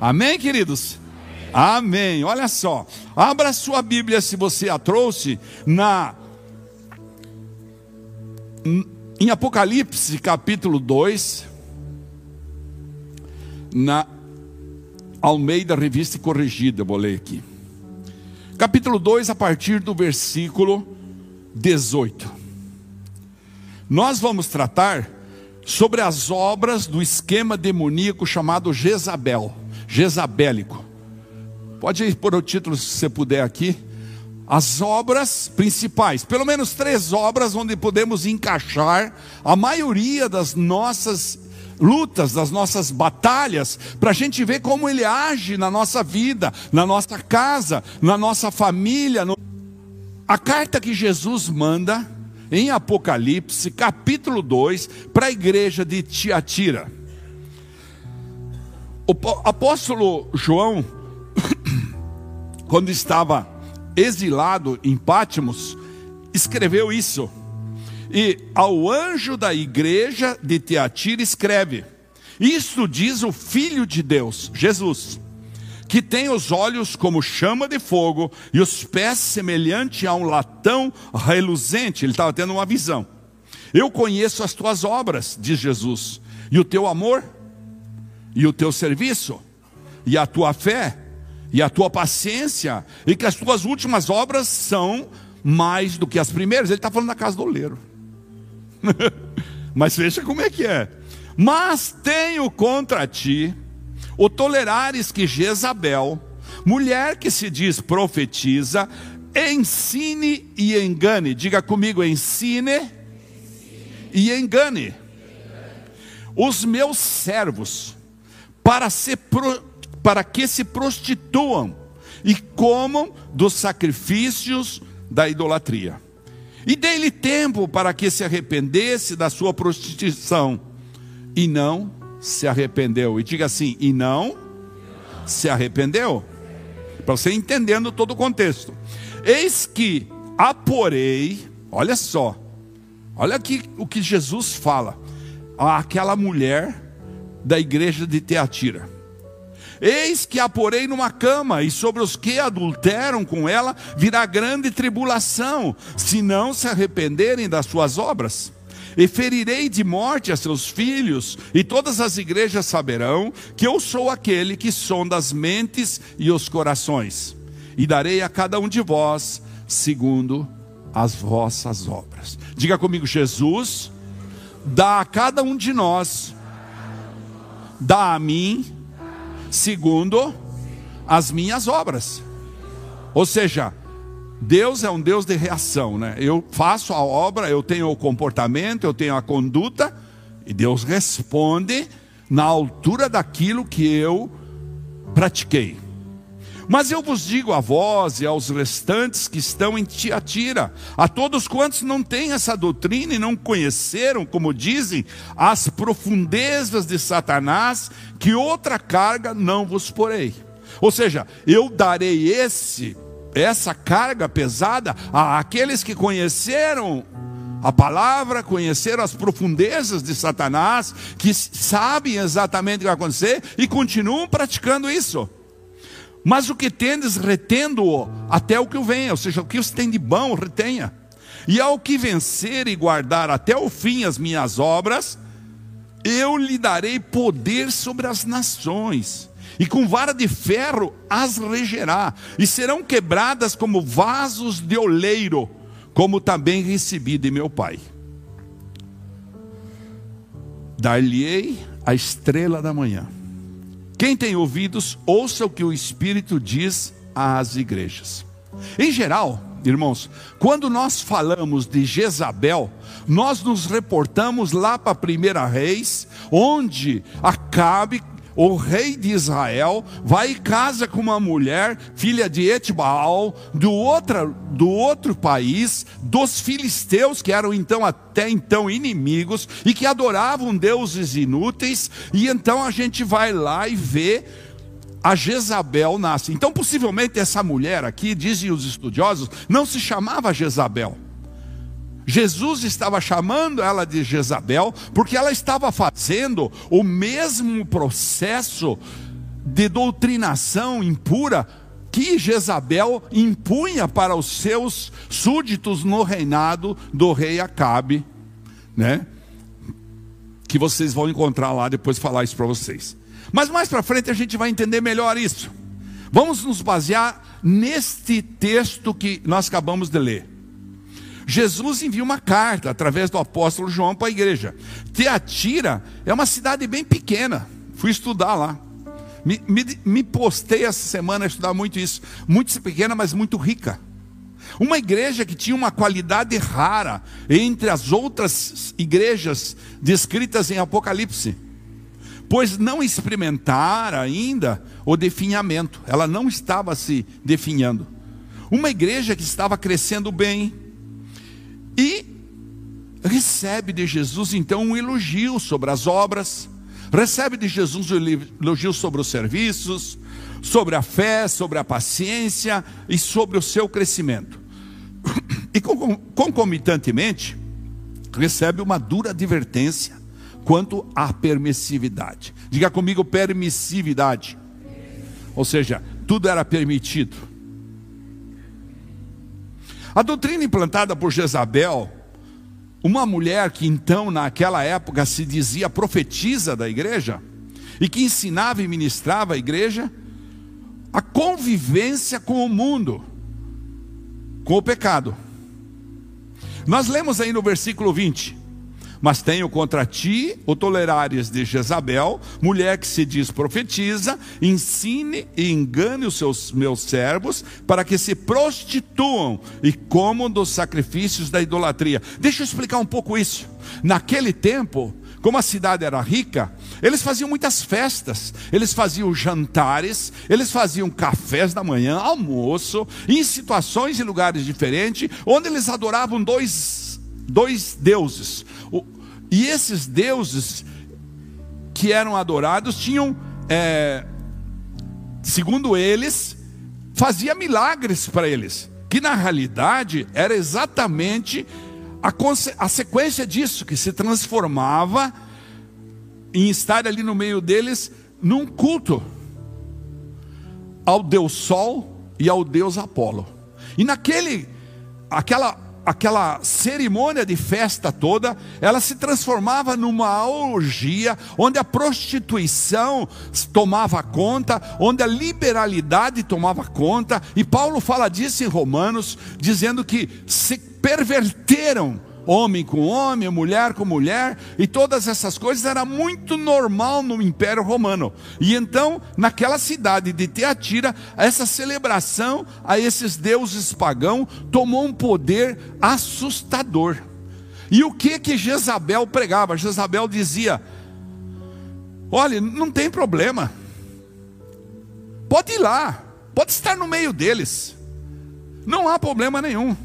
Amém, queridos? Amém. Olha só. Abra sua Bíblia se você a trouxe na em Apocalipse, capítulo 2, na Almeida Revista Corrigida, vou ler aqui. Capítulo 2, a partir do versículo 18. Nós vamos tratar sobre as obras do esquema demoníaco chamado Jezabel, Jezabélico. Pode ir por o título se você puder aqui. As obras principais, pelo menos três obras onde podemos encaixar a maioria das nossas lutas, das nossas batalhas, para a gente ver como ele age na nossa vida, na nossa casa, na nossa família. No... A carta que Jesus manda em Apocalipse, capítulo 2, para a igreja de Tiatira. O apóstolo João, quando estava exilado em Pátimos, escreveu isso. E ao anjo da igreja de Tiatira escreve: Isto diz o Filho de Deus, Jesus que tem os olhos como chama de fogo e os pés semelhante a um latão reluzente. Ele estava tendo uma visão. Eu conheço as tuas obras, diz Jesus, e o teu amor, e o teu serviço, e a tua fé, e a tua paciência, e que as tuas últimas obras são mais do que as primeiras. Ele está falando da casa do oleiro. Mas veja como é que é. Mas tenho contra ti o tolerares que Jezabel, mulher que se diz profetiza, ensine e engane. Diga comigo, ensine e engane os meus servos para, se, para que se prostituam e comam dos sacrifícios da idolatria. E dei-lhe tempo para que se arrependesse da sua prostituição, e não se arrependeu. E diga assim: e não se arrependeu. Para você entendendo todo o contexto. Eis que aporei, olha só, olha aqui o que Jesus fala àquela mulher da igreja de Teatira. Eis que a porei numa cama, e sobre os que adulteram com ela virá grande tribulação, se não se arrependerem das suas obras e ferirei de morte a seus filhos, e todas as igrejas saberão que eu sou aquele que sonda as mentes e os corações, e darei a cada um de vós segundo as vossas obras. Diga comigo, Jesus, dá a cada um de nós, dá a mim, segundo as minhas obras. Ou seja, Deus é um Deus de reação, né? Eu faço a obra, eu tenho o comportamento, eu tenho a conduta, e Deus responde na altura daquilo que eu pratiquei. Mas eu vos digo a vós e aos restantes que estão em Tiatira, a todos quantos não têm essa doutrina e não conheceram, como dizem, as profundezas de Satanás, que outra carga não vos porei. Ou seja, eu darei esse essa carga pesada àqueles que conheceram a palavra, conheceram as profundezas de Satanás, que sabem exatamente o que vai acontecer e continuam praticando isso. Mas o que tendes, retendo-o até o que venha, ou seja, o que você tem de bom, retenha. E ao que vencer e guardar até o fim as minhas obras, eu lhe darei poder sobre as nações e com vara de ferro as regerá, e serão quebradas como vasos de oleiro, como também recebi de meu Pai. Dar-lhe-ei a estrela da manhã. Quem tem ouvidos, ouça o que o Espírito diz às igrejas. Em geral, irmãos, quando nós falamos de Jezabel, nós nos reportamos lá para a primeira reis, onde Acabe o rei de Israel vai e casa com uma mulher, filha de Etbaal, do, outra, do outro país, dos filisteus, que eram então até então inimigos e que adoravam deuses inúteis, e então a gente vai lá e vê a Jezabel nasce. Então, possivelmente, essa mulher aqui, dizem os estudiosos, não se chamava Jezabel Jesus estava chamando ela de Jezabel, porque ela estava fazendo o mesmo processo de doutrinação impura que Jezabel impunha para os seus súditos no reinado do rei Acabe, né? Que vocês vão encontrar lá depois falar isso para vocês. Mas mais para frente a gente vai entender melhor isso. Vamos nos basear neste texto que nós acabamos de ler. Jesus envia uma carta através do apóstolo João para a igreja. Teatira é uma cidade bem pequena. Fui estudar lá. Me, me, me postei essa semana a estudar muito isso. Muito pequena, mas muito rica. Uma igreja que tinha uma qualidade rara entre as outras igrejas descritas em Apocalipse, pois não experimentara ainda o definhamento, ela não estava se definhando. Uma igreja que estava crescendo bem e recebe de Jesus então um elogio sobre as obras, recebe de Jesus um elogio sobre os serviços, sobre a fé, sobre a paciência e sobre o seu crescimento. E concomitantemente, recebe uma dura advertência quanto à permissividade. Diga comigo, permissividade. Ou seja, tudo era permitido. A doutrina implantada por Jezabel uma mulher que então, naquela época, se dizia profetisa da igreja, e que ensinava e ministrava a igreja, a convivência com o mundo, com o pecado. Nós lemos aí no versículo 20: mas tenho contra ti o tolerares de Jezabel, mulher que se diz profetiza, ensine e engane os seus meus servos, para que se prostituam e comam dos sacrifícios da idolatria. Deixa eu explicar um pouco isso. Naquele tempo, como a cidade era rica, eles faziam muitas festas, eles faziam jantares, eles faziam cafés da manhã, almoço, em situações e lugares diferentes, onde eles adoravam dois, dois deuses: e esses deuses que eram adorados tinham, é, segundo eles, fazia milagres para eles, que na realidade era exatamente a, a sequência disso, que se transformava em estar ali no meio deles num culto ao Deus Sol e ao Deus Apolo. E naquele aquela aquela cerimônia de festa toda, ela se transformava numa orgia, onde a prostituição tomava conta, onde a liberalidade tomava conta, e Paulo fala disso em Romanos, dizendo que se perverteram homem com homem, mulher com mulher, e todas essas coisas era muito normal no Império Romano. E então, naquela cidade de Teatira, essa celebração a esses deuses pagãos tomou um poder assustador. E o que que Jezabel pregava? Jezabel dizia: Olha, não tem problema. Pode ir lá, pode estar no meio deles. Não há problema nenhum.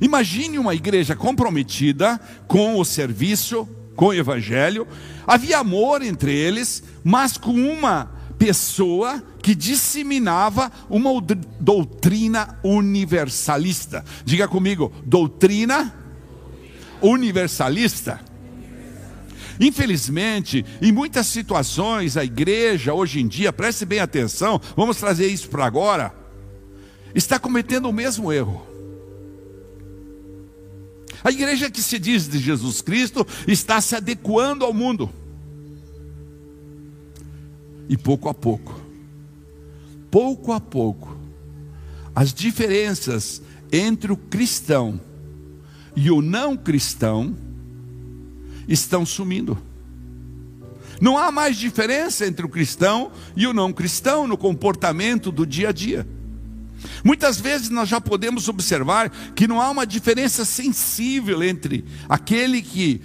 Imagine uma igreja comprometida com o serviço, com o evangelho. Havia amor entre eles, mas com uma pessoa que disseminava uma doutrina universalista. Diga comigo, doutrina universalista. Infelizmente, em muitas situações, a igreja hoje em dia, preste bem atenção, vamos trazer isso para agora, está cometendo o mesmo erro. A igreja que se diz de Jesus Cristo está se adequando ao mundo. E pouco a pouco, pouco a pouco, as diferenças entre o cristão e o não cristão estão sumindo. Não há mais diferença entre o cristão e o não cristão no comportamento do dia a dia. Muitas vezes nós já podemos observar que não há uma diferença sensível entre aquele que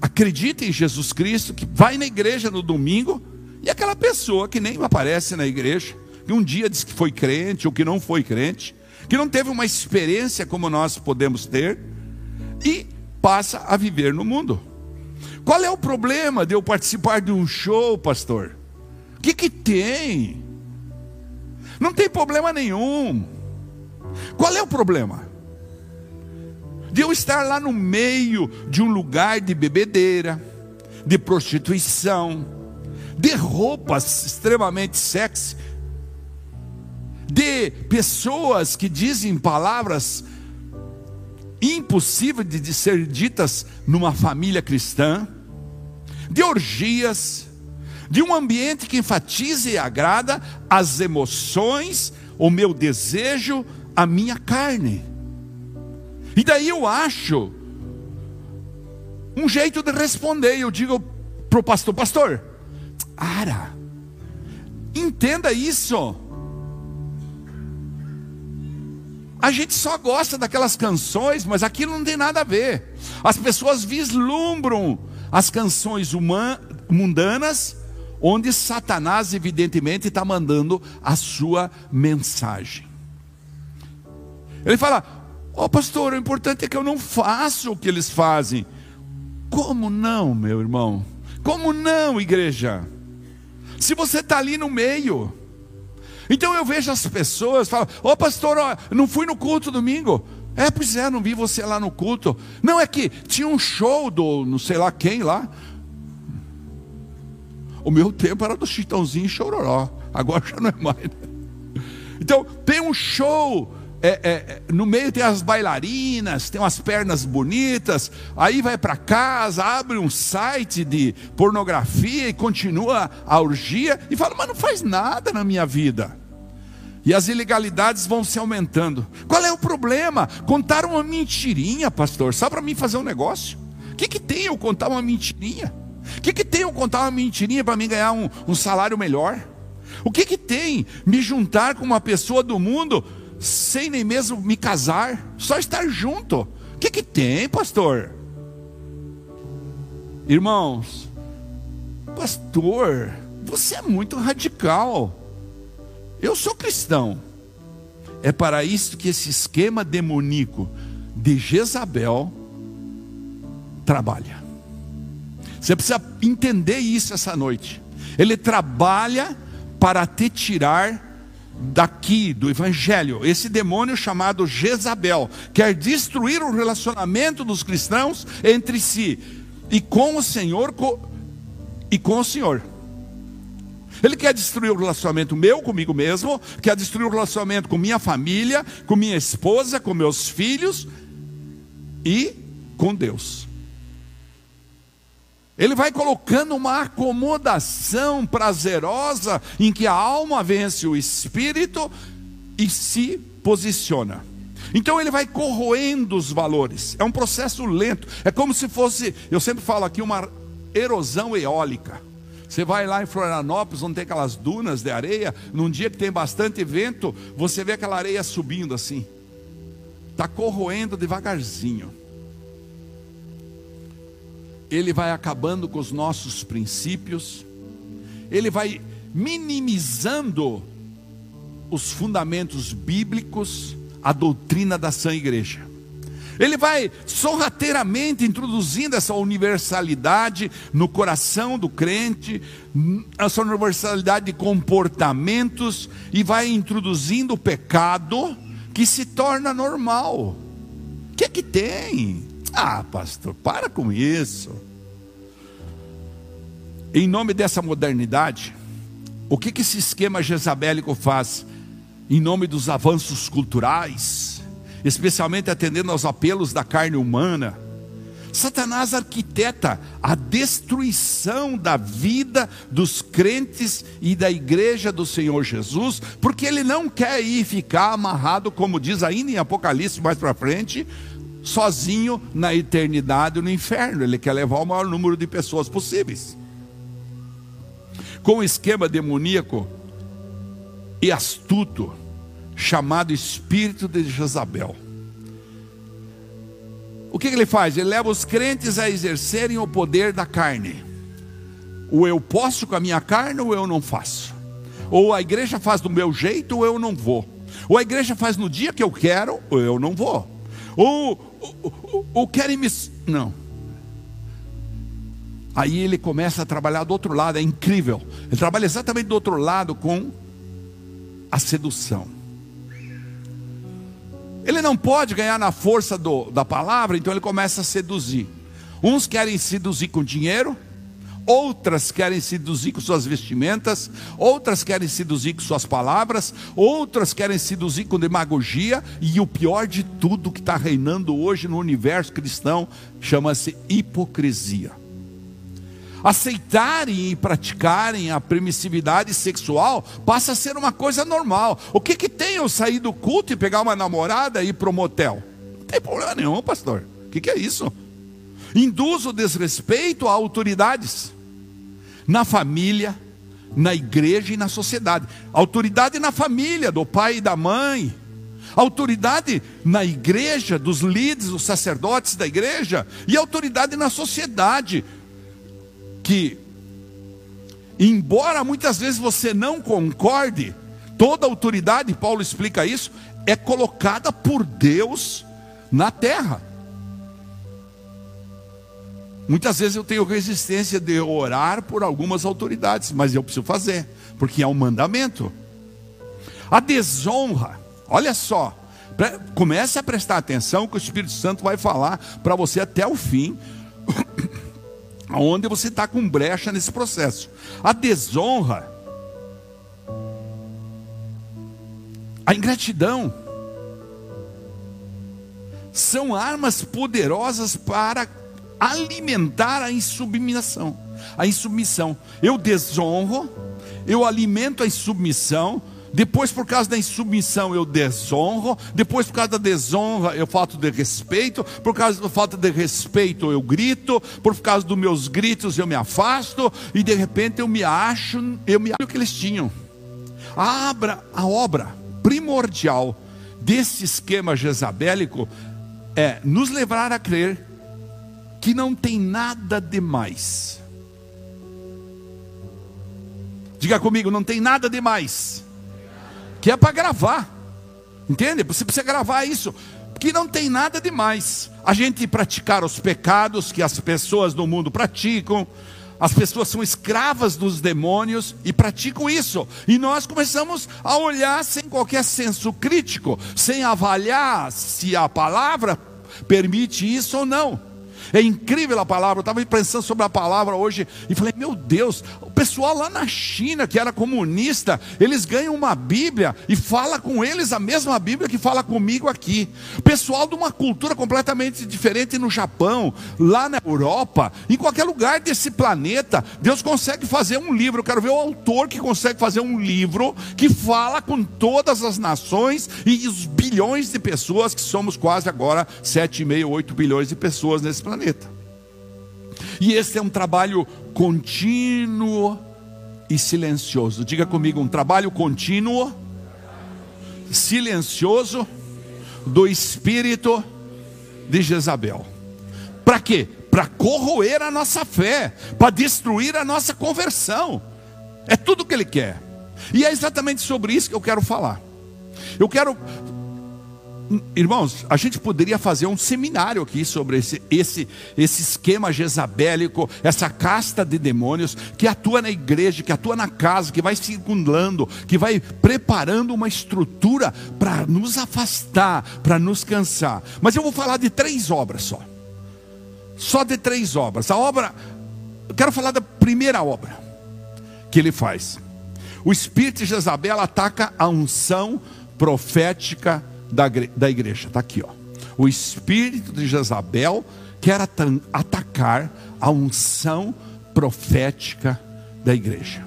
acredita em Jesus Cristo, que vai na igreja no domingo, e aquela pessoa que nem aparece na igreja, que um dia diz que foi crente ou que não foi crente, que não teve uma experiência como nós podemos ter, e passa a viver no mundo. Qual é o problema de eu participar de um show, pastor? O que, que tem? Não tem problema nenhum. Qual é o problema? De eu estar lá no meio de um lugar de bebedeira, de prostituição, de roupas extremamente sexy, de pessoas que dizem palavras impossíveis de ser ditas numa família cristã, de orgias, de um ambiente que enfatiza e agrada as emoções, o meu desejo, a minha carne. E daí eu acho um jeito de responder. Eu digo para o pastor: Pastor, ara, entenda isso. A gente só gosta daquelas canções, mas aquilo não tem nada a ver. As pessoas vislumbram as canções mundanas onde Satanás, evidentemente, está mandando a sua mensagem. Ele fala: Ó oh, pastor, o importante é que eu não faça o que eles fazem. Como não, meu irmão? Como não, igreja? Se você está ali no meio. Então eu vejo as pessoas falam: Ô oh, pastor, ó, não fui no culto domingo. É, pois é, não vi você lá no culto. Não, é que tinha um show do não sei lá quem lá. O meu tempo era do Chitãozinho e Chororó. Agora já não é mais. Então, tem um show. É, é, no meio tem as bailarinas, tem umas pernas bonitas. Aí vai para casa, abre um site de pornografia e continua a orgia. E fala, mas não faz nada na minha vida. E as ilegalidades vão se aumentando. Qual é o problema? Contar uma mentirinha, pastor, só para mim fazer um negócio. O que, que tem eu contar uma mentirinha? O que, que tem eu contar uma mentirinha para mim ganhar um, um salário melhor? O que, que tem me juntar com uma pessoa do mundo sem nem mesmo me casar? Só estar junto. O que, que tem, pastor? Irmãos, pastor, você é muito radical. Eu sou cristão. É para isso que esse esquema demoníaco de Jezabel trabalha. Você precisa entender isso essa noite. Ele trabalha para te tirar daqui do evangelho. Esse demônio chamado Jezabel quer destruir o relacionamento dos cristãos entre si e com o Senhor e com o Senhor. Ele quer destruir o relacionamento meu comigo mesmo, quer destruir o relacionamento com minha família, com minha esposa, com meus filhos e com Deus. Ele vai colocando uma acomodação prazerosa em que a alma vence o espírito e se posiciona. Então ele vai corroendo os valores. É um processo lento. É como se fosse, eu sempre falo aqui, uma erosão eólica. Você vai lá em Florianópolis, onde tem aquelas dunas de areia, num dia que tem bastante vento, você vê aquela areia subindo assim. Está corroendo devagarzinho ele vai acabando com os nossos princípios, ele vai minimizando os fundamentos bíblicos, a doutrina da sã igreja. Ele vai sorrateiramente introduzindo essa universalidade no coração do crente, essa universalidade de comportamentos, e vai introduzindo o pecado que se torna normal. O que é que tem? Ah, pastor, para com isso. Em nome dessa modernidade, o que, que esse esquema jezabélico faz? Em nome dos avanços culturais, especialmente atendendo aos apelos da carne humana, Satanás arquiteta a destruição da vida dos crentes e da igreja do Senhor Jesus, porque ele não quer ir ficar amarrado, como diz ainda em Apocalipse mais para frente, sozinho na eternidade no inferno. Ele quer levar o maior número de pessoas possíveis. Com o esquema demoníaco e astuto, chamado espírito de Jezabel. O que, ele faz? Ele leva os crentes a exercerem o poder da carne. Ou eu posso com a minha carne, ou eu não faço. Ou a igreja faz do meu jeito, ou eu não vou. Ou a igreja faz no dia que eu quero, ou eu não vou. Ou ou, querem me. Não. Aí ele começa a trabalhar do outro lado, é incrível. Ele trabalha exatamente do outro lado com a sedução. Ele não pode ganhar na força do, da palavra, então ele começa a seduzir. Uns querem seduzir com dinheiro, outras querem seduzir com suas vestimentas, outras querem seduzir com suas palavras, outras querem seduzir com demagogia, e o pior de tudo que está reinando hoje no universo cristão chama-se hipocrisia. Aceitarem e praticarem a permissividade sexual passa a ser uma coisa normal. O que, que tem eu sair do culto e pegar uma namorada e ir para o motel? Não tem problema nenhum, pastor. O que, que é isso? Induz o desrespeito a autoridades na família, na igreja e na sociedade. Autoridade na família, do pai e da mãe. Autoridade na igreja, dos líderes, dos sacerdotes da igreja. E autoridade na sociedade. Que, embora muitas vezes você não concorde, toda autoridade, Paulo explica isso, é colocada por Deus na terra. Muitas vezes eu tenho resistência de orar por algumas autoridades, mas eu preciso fazer, porque é um mandamento. A desonra, olha só, comece a prestar atenção que o Espírito Santo vai falar para você até o fim, onde você está com brecha nesse processo. A desonra, a ingratidão, são armas poderosas para alimentar a insubmissão. A insubmissão. Eu desonro, eu alimento a insubmissão, depois, por causa da insubmissão, eu desonro. Depois, por causa da desonra, eu falto de respeito. Por causa da falta de respeito, eu grito. Por causa dos meus gritos, eu me afasto. E de repente, eu me acho, eu me acho que eles tinham. A obra, a obra primordial desse esquema jezabélico é nos levar a crer que não tem nada demais. Diga comigo, não tem nada demais. Que é para gravar. Entende? Você precisa gravar isso. Que não tem nada demais. A gente praticar os pecados que as pessoas do mundo praticam. As pessoas são escravas dos demônios e praticam isso. E nós começamos a olhar sem qualquer senso crítico, sem avaliar se a palavra permite isso ou não. É incrível a palavra. Eu estava pensando sobre a palavra hoje e falei: Meu Deus, o pessoal lá na China, que era comunista, eles ganham uma Bíblia e fala com eles a mesma Bíblia que fala comigo aqui. Pessoal de uma cultura completamente diferente no Japão, lá na Europa, em qualquer lugar desse planeta, Deus consegue fazer um livro. Eu quero ver o autor que consegue fazer um livro que fala com todas as nações e os bilhões de pessoas que somos quase agora 7,5, 8 bilhões de pessoas nesse planeta planeta. E esse é um trabalho contínuo e silencioso. Diga comigo, um trabalho contínuo, silencioso do espírito de Jezabel. Para quê? Para corroer a nossa fé, para destruir a nossa conversão. É tudo o que ele quer. E é exatamente sobre isso que eu quero falar. Eu quero Irmãos, a gente poderia fazer um seminário aqui sobre esse, esse, esse esquema jezabélico, essa casta de demônios que atua na igreja, que atua na casa, que vai circundando, que vai preparando uma estrutura para nos afastar, para nos cansar. Mas eu vou falar de três obras só. Só de três obras. A obra, eu quero falar da primeira obra que ele faz. O espírito de Jezabel ataca a unção profética da, da igreja. Está aqui, ó. O espírito de Jezabel quer atacar a unção profética da igreja.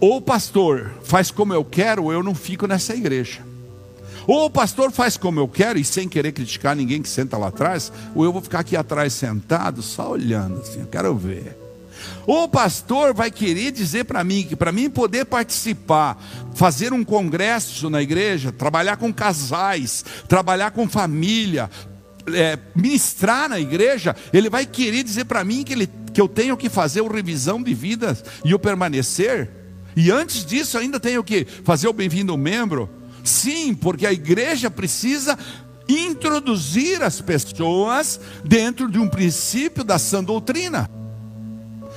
Ou o pastor faz como eu quero, ou eu não fico nessa igreja. Ou o pastor faz como eu quero, e sem querer criticar ninguém que senta lá atrás, ou eu vou ficar aqui atrás sentado, só olhando assim, eu quero ver. O pastor vai querer dizer para mim que para mim poder participar, fazer um congresso na igreja, trabalhar com casais, trabalhar com família, é, ministrar na igreja, ele vai querer dizer para mim que, ele, que eu tenho que fazer uma revisão de vidas e o permanecer. E antes disso, ainda tenho que fazer o bem-vindo membro. Sim, porque a igreja precisa introduzir as pessoas dentro de um princípio da sã doutrina.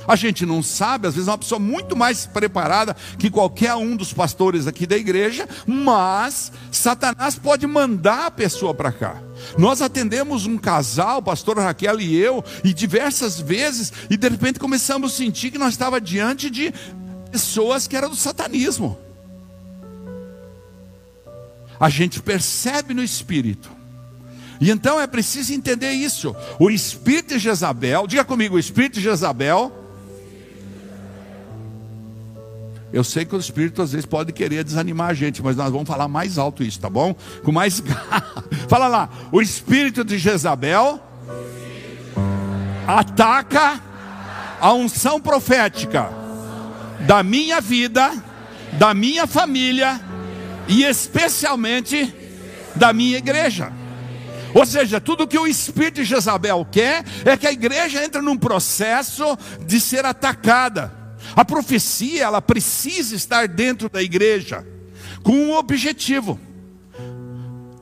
A gente não sabe, às vezes é uma pessoa muito mais preparada que qualquer um dos pastores aqui da igreja, mas Satanás pode mandar a pessoa para cá. Nós atendemos um casal, pastor Raquel e eu, e diversas vezes, e de repente começamos a sentir que nós estava diante de pessoas que eram do satanismo. A gente percebe no espírito. E então é preciso entender isso. O espírito de Jezabel, diga comigo, o espírito de Jezabel Eu sei que o Espírito às vezes pode querer desanimar a gente, mas nós vamos falar mais alto isso, tá bom? Com mais Fala lá, o Espírito de Jezabel ataca a unção profética da minha vida, da minha família e especialmente da minha igreja. Ou seja, tudo que o espírito de Jezabel quer é que a igreja entre num processo de ser atacada. A profecia, ela precisa estar dentro da igreja com um objetivo.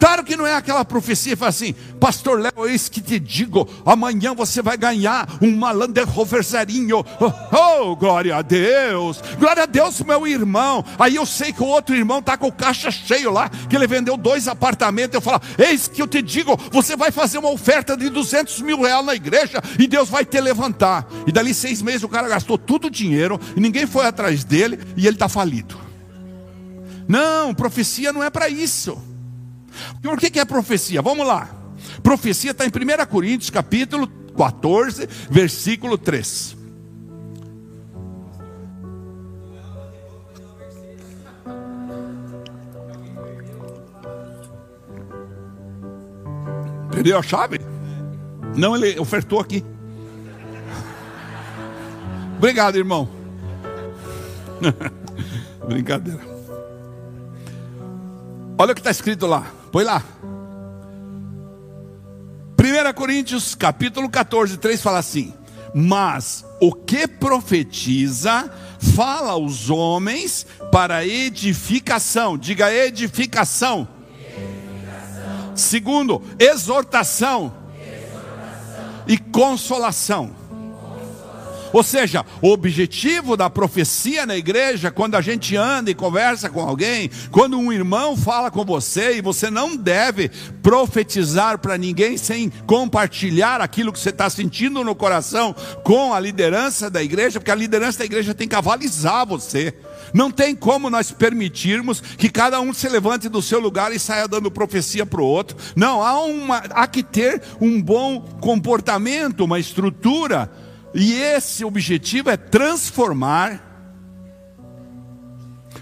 Claro que não é aquela profecia fala assim, pastor Léo, eis que te digo, amanhã você vai ganhar um Land Rover zerinho. Oh, oh, glória a Deus, glória a Deus, meu irmão. Aí eu sei que o outro irmão está com o caixa cheio lá, que ele vendeu dois apartamentos. Eu falo, eis que eu te digo, você vai fazer uma oferta de 200 mil reais na igreja e Deus vai te levantar. E dali seis meses o cara gastou todo o dinheiro e ninguém foi atrás dele e ele está falido. Não, profecia não é para isso. O que é profecia? Vamos lá. Profecia está em 1 Coríntios, capítulo 14, versículo 3. Perdeu a chave? Não, ele ofertou aqui. Obrigado, irmão. Brincadeira. Olha o que está escrito lá. Põe lá. 1 Coríntios capítulo 14, 3 fala assim: Mas o que profetiza, fala aos homens para edificação. Diga edificação. edificação. Segundo, exortação. exortação. E consolação. Ou seja, o objetivo da profecia na igreja, quando a gente anda e conversa com alguém, quando um irmão fala com você, e você não deve profetizar para ninguém sem compartilhar aquilo que você está sentindo no coração com a liderança da igreja, porque a liderança da igreja tem que avalizar você. Não tem como nós permitirmos que cada um se levante do seu lugar e saia dando profecia para o outro. Não, há, uma, há que ter um bom comportamento, uma estrutura e esse objetivo é transformar,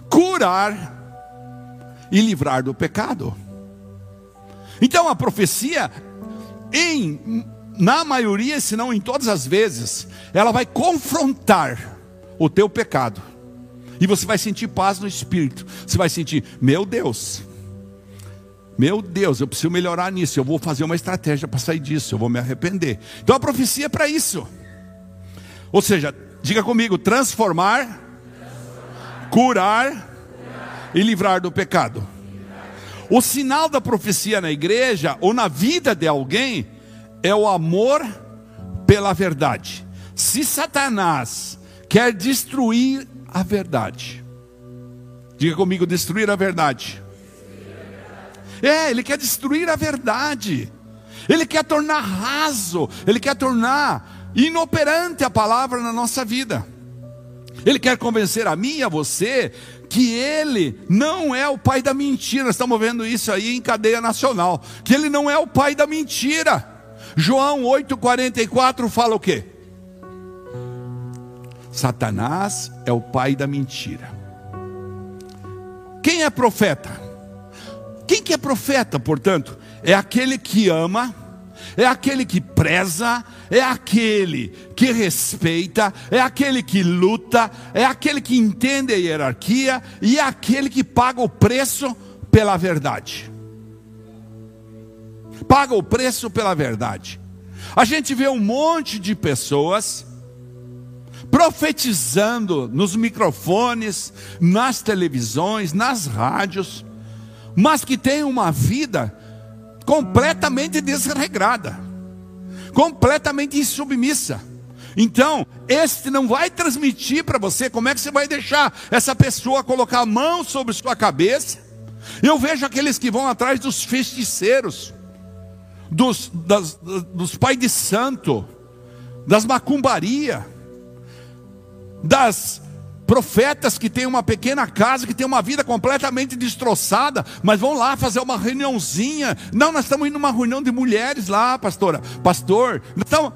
curar e livrar do pecado. Então a profecia, em na maioria, se não em todas as vezes, ela vai confrontar o teu pecado. E você vai sentir paz no espírito. Você vai sentir, meu Deus, meu Deus, eu preciso melhorar nisso. Eu vou fazer uma estratégia para sair disso. Eu vou me arrepender. Então a profecia é para isso. Ou seja, diga comigo: transformar, transformar curar, curar, e livrar do pecado. O sinal da profecia na igreja ou na vida de alguém é o amor pela verdade. Se Satanás quer destruir a verdade, diga comigo: destruir a verdade. É, ele quer destruir a verdade. Ele quer tornar raso, ele quer tornar inoperante a palavra na nossa vida. Ele quer convencer a mim e a você que ele não é o pai da mentira. Estamos vendo isso aí em cadeia nacional. Que ele não é o pai da mentira. João 8,44 fala o quê? Satanás é o pai da mentira. Quem é profeta? Quem que é profeta, portanto? É aquele que ama é aquele que preza, é aquele que respeita, é aquele que luta, é aquele que entende a hierarquia e é aquele que paga o preço pela verdade. Paga o preço pela verdade. A gente vê um monte de pessoas profetizando nos microfones, nas televisões, nas rádios, mas que tem uma vida completamente desregrada, completamente insubmissa, Então, este não vai transmitir para você como é que você vai deixar essa pessoa colocar a mão sobre sua cabeça. Eu vejo aqueles que vão atrás dos feiticeiros, dos, das, dos pais de santo, das macumbaria, das profetas que têm uma pequena casa, que têm uma vida completamente destroçada, mas vão lá fazer uma reuniãozinha. Não, nós estamos indo numa reunião de mulheres lá, pastora, pastor. Então,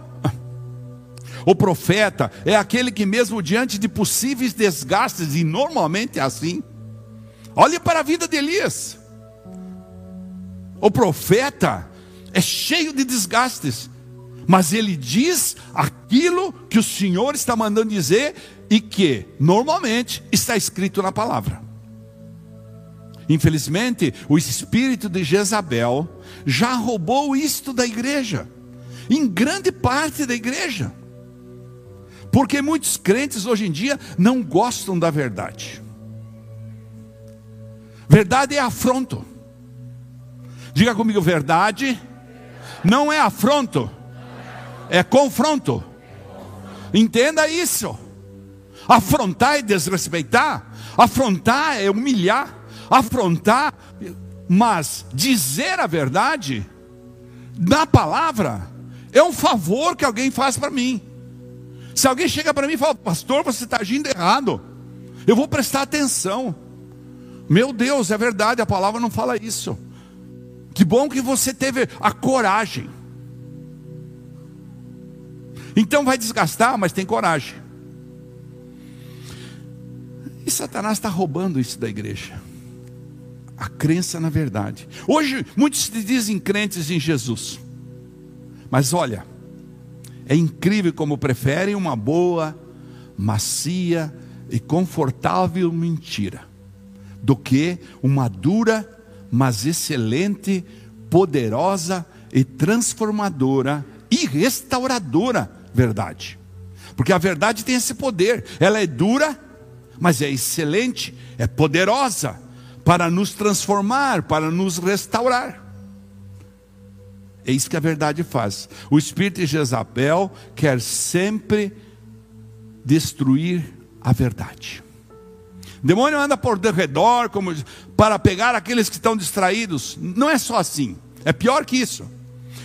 o profeta é aquele que, mesmo diante de possíveis desgastes, e normalmente é assim, olhe para a vida de Elias. O profeta é cheio de desgastes, mas ele diz aquilo que o Senhor está mandando dizer e que normalmente está escrito na palavra. Infelizmente, o espírito de Jezabel já roubou isto da igreja, em grande parte da igreja, porque muitos crentes hoje em dia não gostam da verdade. Verdade é afronto. Diga comigo, verdade não é afronto, é confronto. Entenda isso. Afrontar é desrespeitar, afrontar é humilhar, afrontar, mas dizer a verdade na palavra é um favor que alguém faz para mim. Se alguém chega para mim e fala, pastor, você está agindo errado, eu vou prestar atenção. Meu Deus, é verdade, a palavra não fala isso. Que bom que você teve a coragem. Então vai desgastar, mas tem coragem. E Satanás está roubando isso da igreja. A crença na verdade. Hoje, muitos se dizem crentes em Jesus. Mas olha, é incrível como preferem uma boa, macia e confortável mentira do que uma dura, mas excelente, poderosa e transformadora e restauradora verdade. Porque a verdade tem esse poder, ela é dura, mas é excelente, é poderosa para nos transformar, para nos restaurar. É isso que a verdade faz. O espírito de Jezabel quer sempre destruir a verdade. O demônio anda por redor como para pegar aqueles que estão distraídos. Não é só assim. É pior que isso.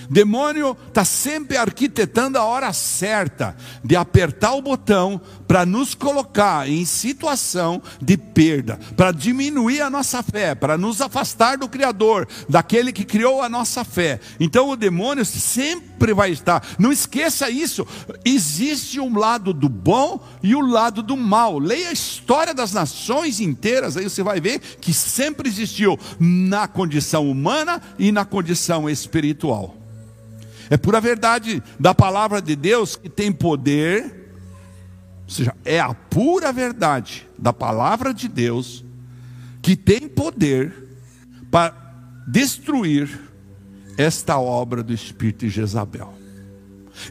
Demônio está sempre arquitetando a hora certa de apertar o botão para nos colocar em situação de perda, para diminuir a nossa fé, para nos afastar do Criador, daquele que criou a nossa fé. Então o demônio sempre vai estar. Não esqueça isso. Existe um lado do bom e o lado do mal. Leia a história das nações inteiras, aí você vai ver que sempre existiu na condição humana e na condição espiritual. É pura verdade da palavra de Deus que tem poder, ou seja, é a pura verdade da palavra de Deus que tem poder para destruir esta obra do espírito de Jezabel.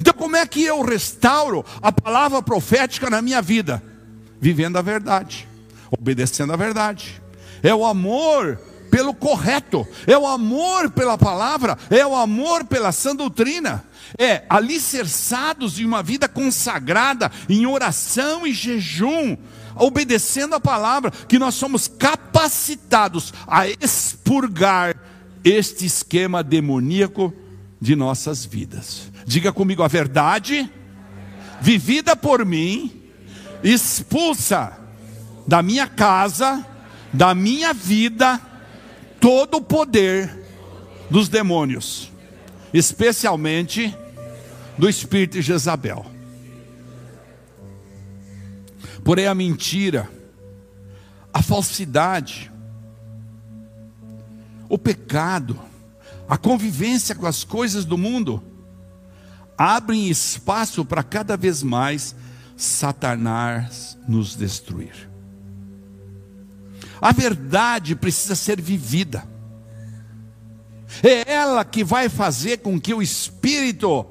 Então, como é que eu restauro a palavra profética na minha vida? Vivendo a verdade, obedecendo a verdade. É o amor pelo correto, é o amor pela palavra, é o amor pela sã doutrina, é alicerçados em uma vida consagrada, em oração e jejum, obedecendo a palavra, que nós somos capacitados a expurgar este esquema demoníaco de nossas vidas. Diga comigo a verdade, vivida por mim, expulsa da minha casa, da minha vida, todo o poder dos demônios, especialmente do espírito de Jezabel. Porém, a mentira, a falsidade, o pecado, a convivência com as coisas do mundo, abrem espaço para cada vez mais Satanás nos destruir. A verdade precisa ser vivida. É ela que vai fazer com que o espírito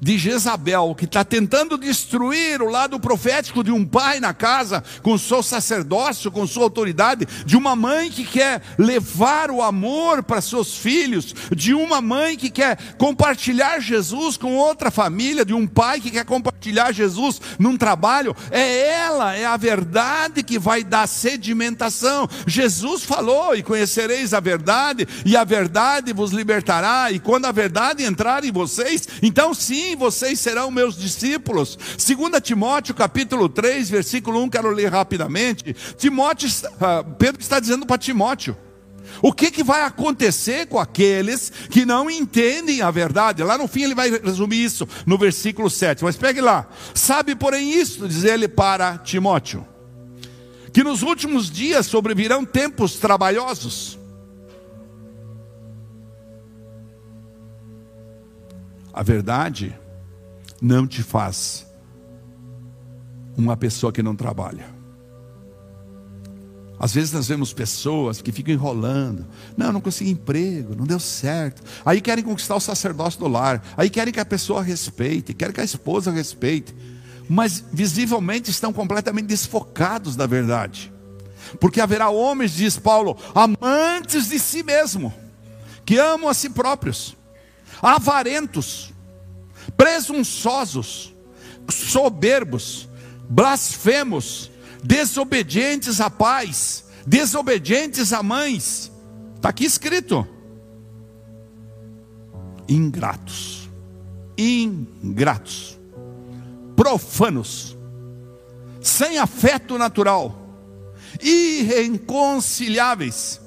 de Jezabel, que está tentando destruir o lado profético de um pai na casa, com seu sacerdócio, com sua autoridade, de uma mãe que quer levar o amor para seus filhos, de uma mãe que quer compartilhar Jesus com outra família, de um pai que quer compartilhar Jesus num trabalho, é ela, é a verdade que vai dar sedimentação. Jesus falou: e conhecereis a verdade, e a verdade vos libertará, e quando a verdade entrar em vocês, então sim, vocês serão meus discípulos. 2 Timóteo capítulo 3, versículo 1, quero ler rapidamente. Timóteo, ah, Pedro está dizendo para Timóteo, o que, que vai acontecer com aqueles que não entendem a verdade? Lá no fim ele vai resumir isso no versículo 7. Mas pegue lá. Sabe, porém, isso, diz ele para Timóteo, que nos últimos dias sobrevirão tempos trabalhosos A verdade não te faz uma pessoa que não trabalha. Às vezes nós vemos pessoas que ficam enrolando. Não, não consegui emprego, não deu certo. Aí querem conquistar o sacerdócio do lar. Aí querem que a pessoa respeite, querem que a esposa respeite. Mas visivelmente estão completamente desfocados da verdade. Porque haverá homens, diz Paulo, amantes de si mesmo, que amam a si próprios avarentos, presunçosos, soberbos, blasfemos, desobedientes a pais, desobedientes a mães. Está aqui escrito. Ingratos, ingratos, profanos, sem afeto natural, irreconciliáveis,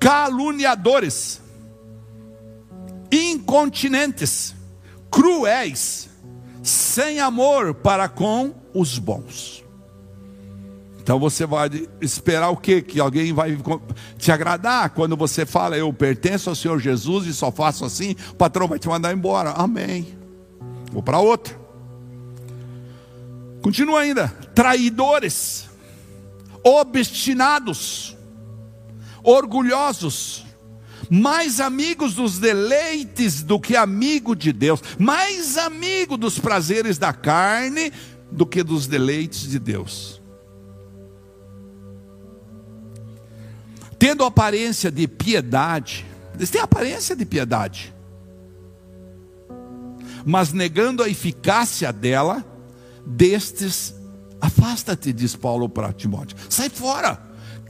caluniadores, incontinentes, cruéis, sem amor para com os bons. Então você vai esperar o quê? Que alguém vai te agradar quando você fala, eu pertenço ao Senhor Jesus e só faço assim, o patrão vai te mandar embora. Amém. Vou para outra. Continua ainda. Traidores, obstinados, orgulhosos, mais amigos dos deleites do que amigo de Deus, mais amigo dos prazeres da carne do que dos deleites de Deus. Tendo aparência de piedade, eles têm aparência de piedade, mas negando a eficácia dela, destes, afasta-te, diz Paulo para Timóteo, sai fora,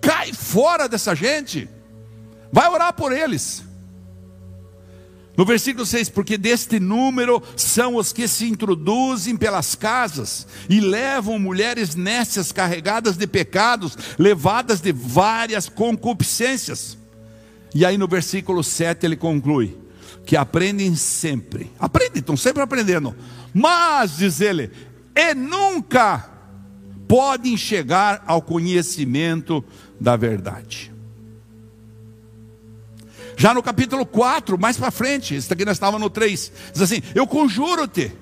cai fora dessa gente. Vai orar por eles. No versículo 6, porque deste número são os que se introduzem pelas casas e levam mulheres nécias carregadas de pecados, levadas de várias concupiscências. E aí no versículo 7 ele conclui: que aprendem sempre, aprendem, estão sempre aprendendo, mas, diz ele, e nunca podem chegar ao conhecimento da verdade. Já no capítulo 4, mais para frente, esse aqui nós estávamos no 3, diz assim: Eu conjuro-te,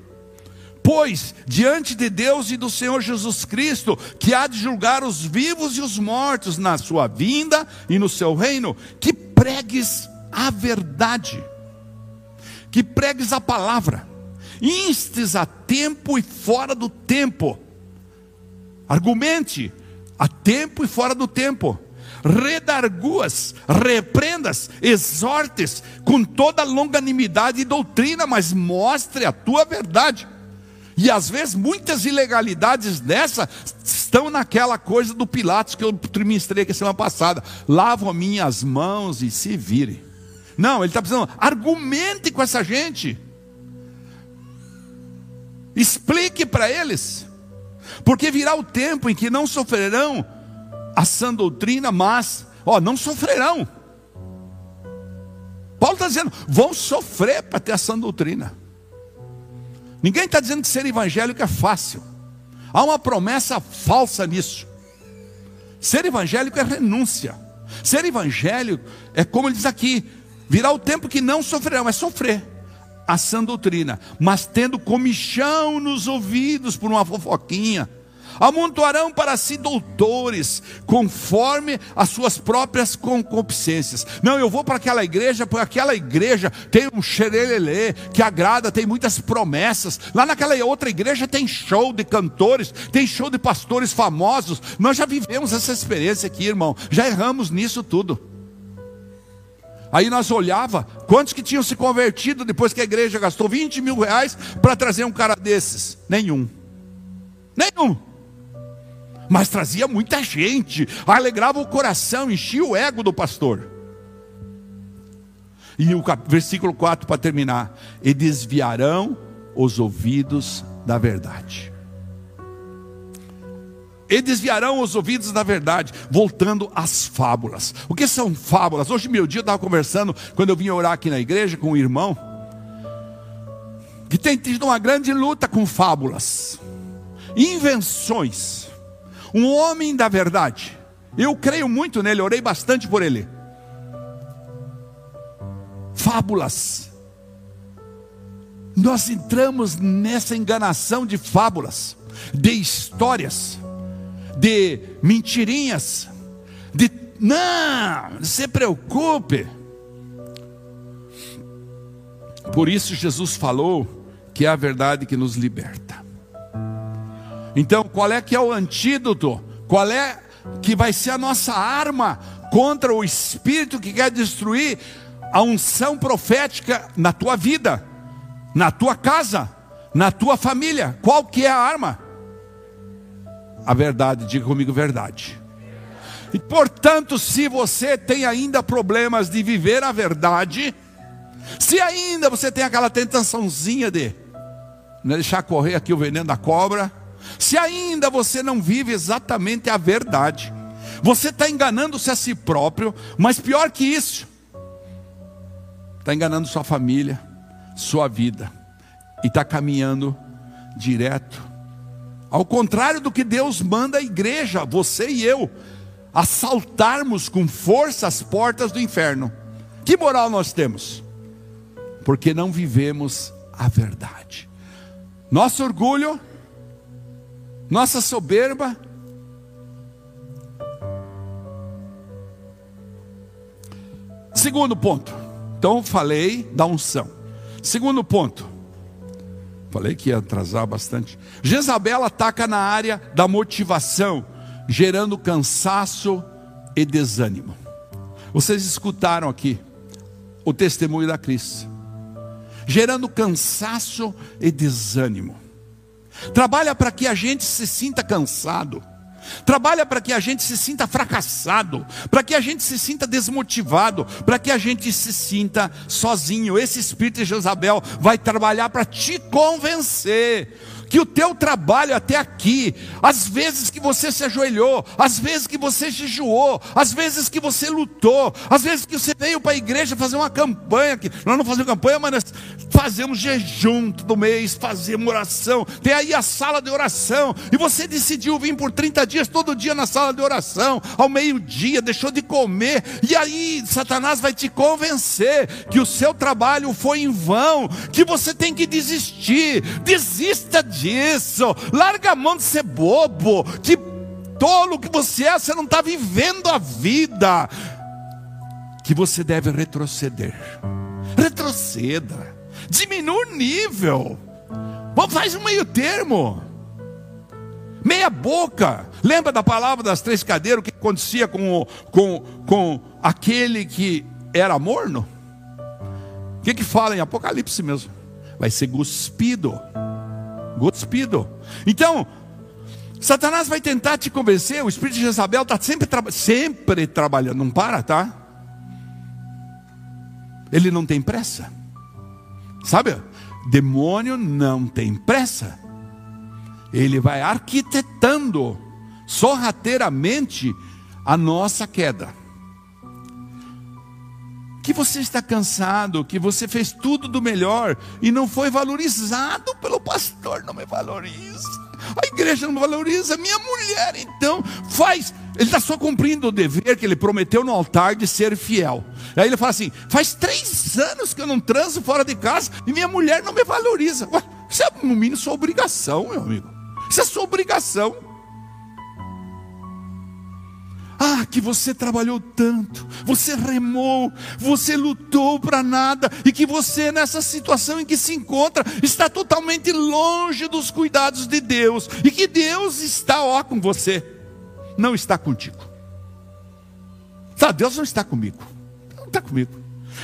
pois diante de Deus e do Senhor Jesus Cristo, que há de julgar os vivos e os mortos na sua vinda e no seu reino, que pregues a verdade, que pregues a palavra, instes a tempo e fora do tempo, argumente a tempo e fora do tempo redarguas, repreendas, exortes com toda longanimidade e doutrina, mas mostre a tua verdade. E às vezes muitas ilegalidades dessa estão naquela coisa do Pilatos que eu ministrei aqui semana passada. Lavo minhas mãos e se vire. Não, ele está precisando, argumente com essa gente. Explique para eles. Porque virá o tempo em que não sofrerão a sã doutrina, mas, ó, não sofrerão. Paulo está dizendo, vão sofrer para ter a sã doutrina. Ninguém está dizendo que ser evangélico é fácil. Há uma promessa falsa nisso. Ser evangélico é renúncia. Ser evangélico é como ele diz aqui: virá o tempo que não sofrerão, é sofrer a sã doutrina, mas tendo comichão nos ouvidos por uma fofoquinha, amontoarão para si doutores, conforme as suas próprias concupiscências. Não, eu vou para aquela igreja, porque aquela igreja tem um xerelelê que agrada, tem muitas promessas. Lá naquela outra igreja tem show de cantores, tem show de pastores famosos. Nós já vivemos essa experiência aqui, irmão. Já erramos nisso tudo. Aí nós olhava quantos que tinham se convertido depois que a igreja gastou 20 mil reais para trazer um cara desses. Nenhum. Nenhum. Mas trazia muita gente, alegrava o coração, enchia o ego do pastor. E o versículo 4 para terminar: E desviarão os ouvidos da verdade e desviarão os ouvidos da verdade, voltando às fábulas. O que são fábulas? Hoje, meu dia, eu estava conversando, quando eu vim orar aqui na igreja com um irmão, que tem tido uma grande luta com fábulas, invenções. Um homem da verdade. Eu creio muito nele, orei bastante por ele. Fábulas. Nós entramos nessa enganação de fábulas, de histórias de mentirinhas, de não, se preocupe. Por isso Jesus falou que é a verdade que nos liberta. Então, qual é que é o antídoto? Qual é que vai ser a nossa arma contra o espírito que quer destruir a unção profética na tua vida, na tua casa, na tua família? Qual que é a arma? a verdade, diga comigo verdade. E portanto, se você tem ainda problemas de viver a verdade, se ainda você tem aquela tentaçãozinha de né, deixar correr aqui o veneno da cobra, se ainda você não vive exatamente a verdade, você está enganando-se a si próprio, mas pior que isso, está enganando sua família, sua vida, e está caminhando direto ao contrário do que Deus manda a igreja, você e eu, assaltarmos com força as portas do inferno. Que moral nós temos? Porque não vivemos a verdade. Nosso orgulho, nossa soberba, Segundo ponto. Então falei da unção. Segundo ponto. Falei que ia atrasar bastante. Jezabel ataca na área da motivação, gerando cansaço e desânimo. Vocês escutaram aqui o testemunho da Cris, gerando cansaço e desânimo. Trabalha para que a gente se sinta cansado Trabalha para que a gente se sinta fracassado, para que a gente se sinta desmotivado, para que a gente se sinta sozinho. Esse espírito de Jezabel vai trabalhar para te convencer que o teu trabalho até aqui, as vezes que você se ajoelhou, as vezes que você jejuou, as vezes que você lutou, as vezes que você veio para a igreja fazer uma campanha, que nós não fazemos campanha, mas nós fazemos jejum todo mês, fazemos oração, tem aí a sala de oração, e você decidiu vir por 30 dias todo dia na sala de oração, ao meio-dia, deixou de comer, e aí Satanás vai te convencer que o seu trabalho foi em vão, que você tem que desistir, desista de disso. Larga a mão de ser bobo. Que tolo que você é, você não está vivendo a vida. Que você deve retroceder. Retroceda. Diminua o nível. Faz um meio termo. Meia boca. Lembra da palavra das três cadeiras, o que acontecia com, com, com aquele que era morno? O que, que fala em Apocalipse mesmo? Vai ser cuspido cuspido. Então, Satanás vai tentar te convencer, o espírito de Jezabel está sempre, tra sempre trabalhando, não para, tá? Ele não tem pressa. Sabe? Demônio não tem pressa. Ele vai arquitetando sorrateiramente a nossa queda que você está cansado, que você fez tudo do melhor e não foi valorizado pelo pastor, não me valoriza. A igreja não me valoriza, minha mulher então faz. Ele está só cumprindo o dever que ele prometeu no altar de ser fiel. Aí ele fala assim: faz três anos que eu não transo fora de casa e minha mulher não me valoriza. Ué, isso é no mínimo sua obrigação, meu amigo. Isso é sua obrigação. Ah, que você trabalhou tanto, você remou, você lutou para nada, e que você, nessa situação em que se encontra, está totalmente longe dos cuidados de Deus, e que Deus está ó com você, não está contigo. Sabe, Deus não está comigo, não está comigo.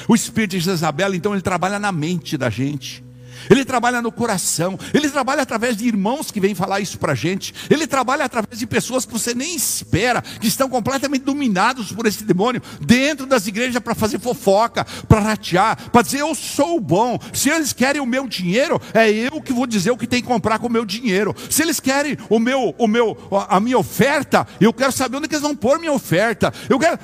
O espírito de Jezabel, então, ele trabalha na mente da gente. Ele trabalha no coração, ele trabalha através de irmãos que vêm falar isso para a gente, ele trabalha através de pessoas que você nem espera, que estão completamente dominados por esse demônio, dentro das igrejas para fazer fofoca, para ratear, para dizer eu sou bom. Se eles querem o meu dinheiro, é eu que vou dizer o que tem que comprar com o meu dinheiro. Se eles querem o meu, o meu, a minha oferta, eu quero saber onde que eles vão pôr minha oferta. Eu quero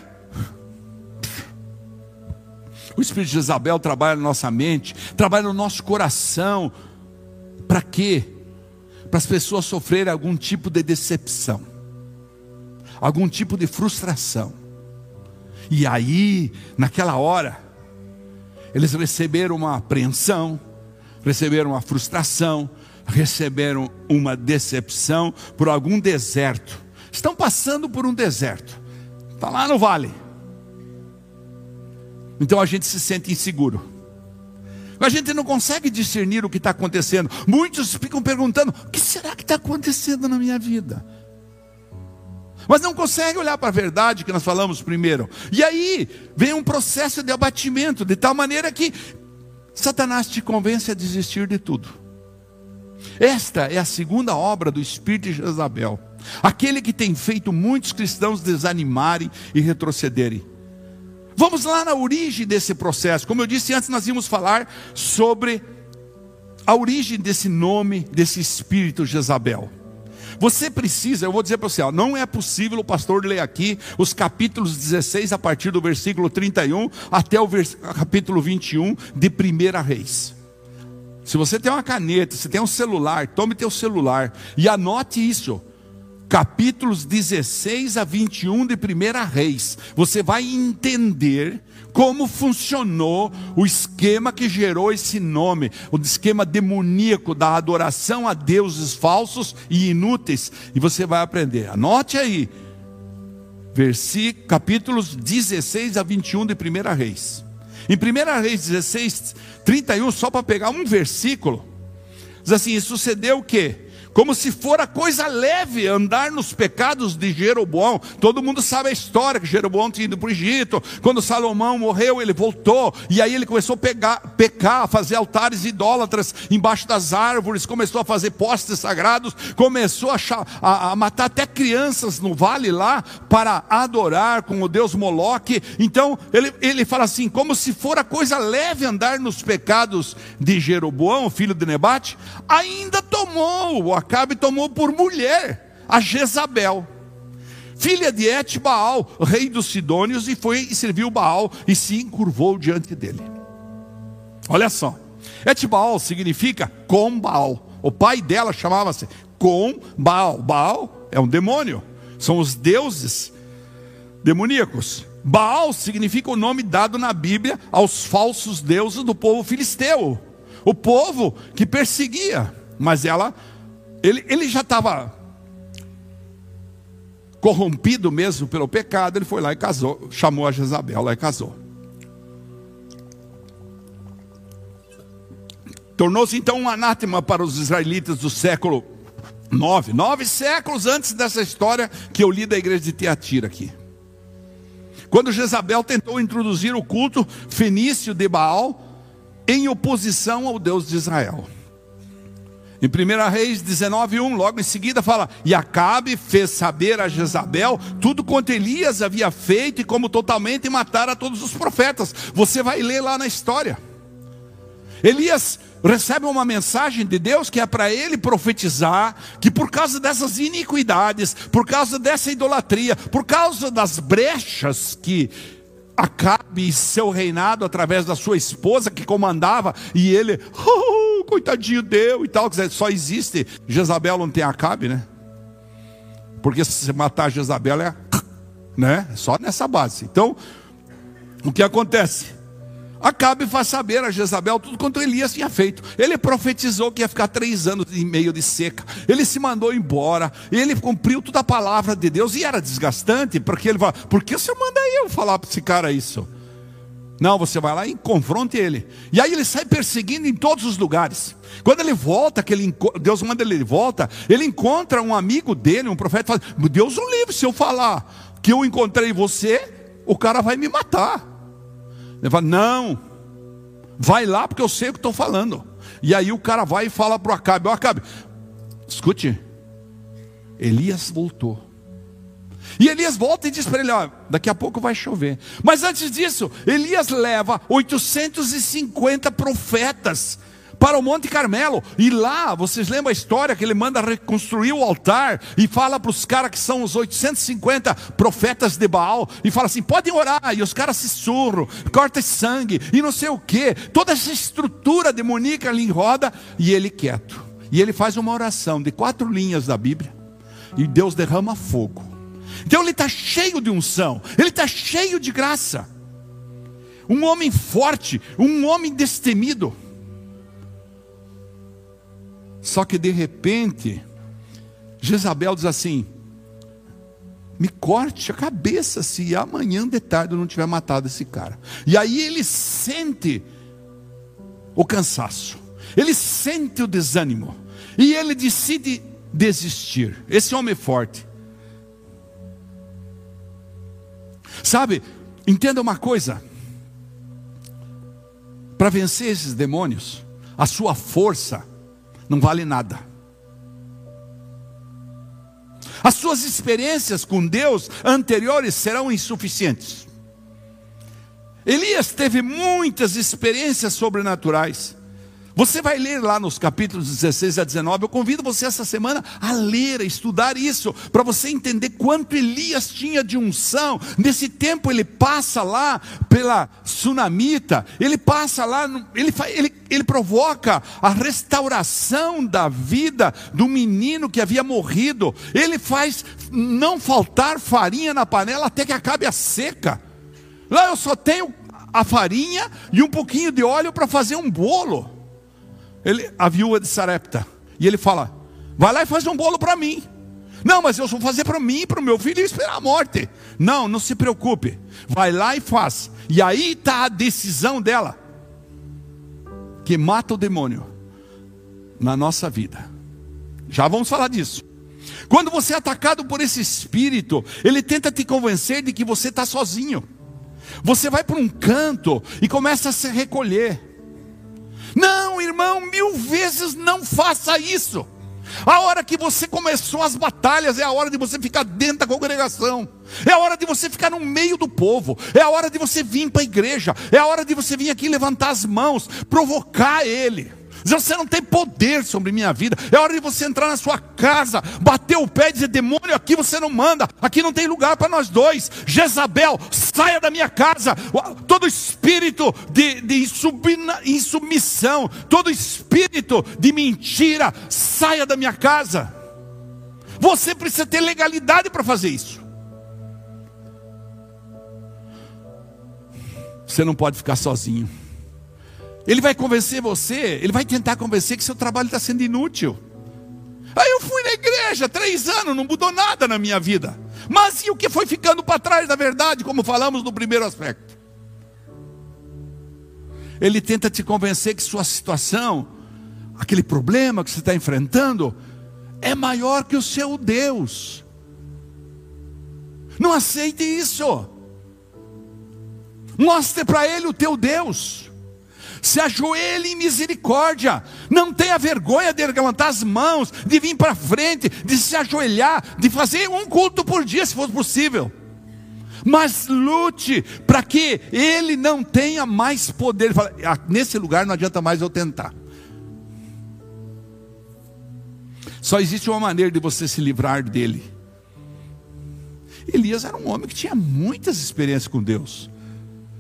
o espírito de Isabel trabalha na nossa mente, trabalha no nosso coração. Para quê? Para as pessoas sofrerem algum tipo de decepção, algum tipo de frustração. E aí, naquela hora, eles receberam uma apreensão, receberam uma frustração, receberam uma decepção por algum deserto. Estão passando por um deserto. Está lá no vale. Então a gente se sente inseguro. A gente não consegue discernir o que está acontecendo. Muitos ficam perguntando: o que será que está acontecendo na minha vida? Mas não consegue olhar para a verdade que nós falamos primeiro. E aí vem um processo de abatimento, de tal maneira que Satanás te convence a desistir de tudo. Esta é a segunda obra do espírito de Jezabel. Aquele que tem feito muitos cristãos desanimarem e retrocederem. Vamos lá na origem desse processo. Como eu disse antes, nós íamos falar sobre a origem desse nome, desse espírito Jezabel. Você precisa, eu vou dizer para você, ó, não é possível o pastor ler aqui os capítulos 16 a partir do versículo 31 até o capítulo 21 de 1 Reis. Se você tem uma caneta, se tem um celular, tome teu celular e anote isso capítulos 16 a 21 de 1 Reis, você vai entender como funcionou o esquema que gerou esse nome, o esquema demoníaco da adoração a deuses falsos e inúteis, e você vai aprender. Anote aí, versículos, capítulos 16 a 21 de 1 Reis. Em 1 Reis 16, 31, só para pegar um versículo, diz assim: sucedeu o que? Como se fora coisa leve andar nos pecados de Jeroboão. Todo mundo sabe a história que Jeroboão tinha ido para o Egito. Quando Salomão morreu, ele voltou. E aí ele começou a pegar, pecar, a fazer altares idólatras embaixo das árvores. Começou a fazer postes sagrados. Começou a, a, a matar até crianças no vale lá para adorar com o deus Moloque. Então ele, ele fala assim: como se fora coisa leve andar nos pecados de Jeroboão, filho de Nebate, ainda tomou Acabe tomou por mulher a Jezabel, filha de Etbaal, rei dos Sidônios, e foi e serviu Baal e se encurvou diante dele. Olha só, Etbaal significa com Baal. O pai dela chamava-se com Baal. Baal é um demônio, são os deuses demoníacos. Baal significa o nome dado na Bíblia aos falsos deuses do povo filisteu, o povo que perseguia, mas ela ele, ele já estava corrompido mesmo pelo pecado, ele foi lá e casou, chamou a Jezabel lá e casou. Tornou-se então um anátema para os israelitas do século nove, nove séculos antes dessa história que eu li da igreja de Tiatira aqui. Quando Jezabel tentou introduzir o culto fenício de Baal em oposição ao Deus de Israel. Em 1 Reis 19:1, logo em seguida fala: "E Acabe fez saber a Jezabel tudo quanto Elias havia feito e como totalmente matara todos os profetas". Você vai ler lá na história. Elias recebe uma mensagem de Deus que é para ele profetizar que por causa dessas iniquidades, por causa dessa idolatria, por causa das brechas que Acabe seu reinado através da sua esposa que comandava e ele oh, coitadinho deu e tal. Só existe Jezabel, não tem Acabe, né? Porque se matar Jezabel é né? só nessa base. Então, o que acontece? Acabe faz saber a Jezabel tudo quanto Elias tinha feito. Ele profetizou que ia ficar três anos e meio de seca. Ele se mandou embora. Ele cumpriu toda a palavra de Deus. E era desgastante, porque ele fala: Por que você manda eu falar para esse cara isso? Não, você vai lá e confronte ele. E aí ele sai perseguindo em todos os lugares. Quando ele volta, que ele, Deus manda ele volta, ele encontra um amigo dele, um profeta, e fala: Deus o livre, se eu falar que eu encontrei você, o cara vai me matar. Ele fala: Não, vai lá porque eu sei o que estou falando. E aí o cara vai e fala para o Acabe: Ó, Acabe, escute, Elias voltou. E Elias volta e diz para ele: ó, daqui a pouco vai chover. Mas antes disso, Elias leva 850 profetas para o Monte Carmelo. E lá, vocês lembram a história que ele manda reconstruir o altar e fala para os caras que são os 850 profetas de Baal e fala assim: podem orar. E os caras se surram, corta sangue e não sei o que. Toda essa estrutura demoníaca ali em roda e ele quieto. E ele faz uma oração de quatro linhas da Bíblia e Deus derrama fogo. Então ele está cheio de unção, ele está cheio de graça. Um homem forte, um homem destemido. Só que de repente, Jezabel diz assim: me corte a cabeça se amanhã de tarde eu não tiver matado esse cara. E aí ele sente o cansaço, ele sente o desânimo, e ele decide desistir. Esse homem é forte. Sabe, entenda uma coisa: para vencer esses demônios, a sua força não vale nada. As suas experiências com Deus anteriores serão insuficientes. Elias teve muitas experiências sobrenaturais. Você vai ler lá nos capítulos 16 a 19. Eu convido você essa semana a ler, a estudar isso, para você entender quanto Elias tinha de unção. Nesse tempo ele passa lá pela sunamita, ele passa lá, ele, ele, ele provoca a restauração da vida do menino que havia morrido. Ele faz não faltar farinha na panela até que acabe a seca. Lá eu só tenho a farinha e um pouquinho de óleo para fazer um bolo ele, a viúva de Sarepta. E ele fala: Vai lá e faz um bolo para mim. Não, mas eu vou fazer para mim, para o meu filho e esperar a morte. Não, não se preocupe. Vai lá e faz. E aí está a decisão dela, que mata o demônio na nossa vida. Já vamos falar disso. Quando você é atacado por esse espírito, ele tenta te convencer de que você está sozinho. Você vai para um canto e começa a se recolher. Não, irmão, mil vezes não faça isso. A hora que você começou as batalhas é a hora de você ficar dentro da congregação. É a hora de você ficar no meio do povo. É a hora de você vir para a igreja. É a hora de você vir aqui levantar as mãos, provocar ele. Você não tem poder sobre minha vida. É hora de você entrar na sua casa, bater o pé e dizer: demônio, aqui você não manda, aqui não tem lugar para nós dois. Jezabel, saia da minha casa. Todo espírito de, de insubmissão, todo espírito de mentira, saia da minha casa. Você precisa ter legalidade para fazer isso. Você não pode ficar sozinho. Ele vai convencer você, ele vai tentar convencer que seu trabalho está sendo inútil. Aí eu fui na igreja três anos, não mudou nada na minha vida. Mas e o que foi ficando para trás da verdade, como falamos no primeiro aspecto? Ele tenta te convencer que sua situação, aquele problema que você está enfrentando, é maior que o seu Deus. Não aceite isso. Mostre para ele o teu Deus se ajoelhe em misericórdia, não tenha vergonha de levantar as mãos, de vir para frente, de se ajoelhar, de fazer um culto por dia, se for possível. Mas lute para que ele não tenha mais poder. Ah, nesse lugar não adianta mais eu tentar. Só existe uma maneira de você se livrar dele. Elias era um homem que tinha muitas experiências com Deus.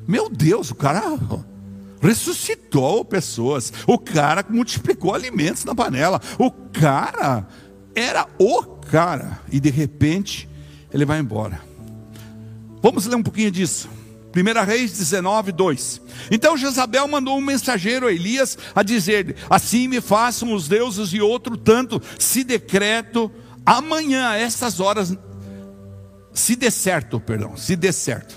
Meu Deus, o cara ressuscitou pessoas. O cara multiplicou alimentos na panela. O cara era o cara. E de repente ele vai embora. Vamos ler um pouquinho disso. 1 Reis 19, 2. Então Jezabel mandou um mensageiro a Elias a dizer: Assim me façam os deuses e outro tanto, se decreto amanhã a essas horas, se der certo, perdão, se der certo,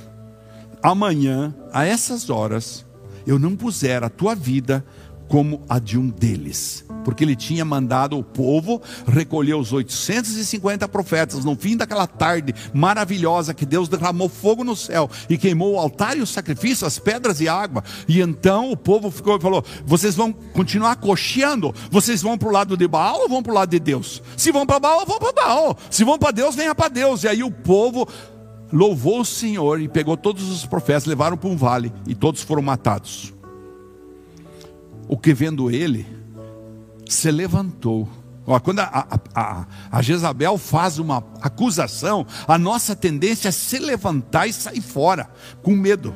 amanhã a essas horas, eu não puser a tua vida como a de um deles porque ele tinha mandado o povo recolher os 850 profetas no fim daquela tarde maravilhosa que Deus derramou fogo no céu e queimou o altar e o sacrifício, as pedras e água. E então o povo ficou e falou: Vocês vão continuar cocheando? Vocês vão para o lado de Baal ou vão para o lado de Deus? Se vão para Baal, vão para Baal. Se vão para Deus, venha para Deus. E aí o povo louvou o Senhor e pegou todos os profetas, levaram para um vale e todos foram matados. O que vendo ele se levantou. Quando a, a, a, Jezabel faz uma acusação, a nossa tendência é se levantar e sair fora, com medo.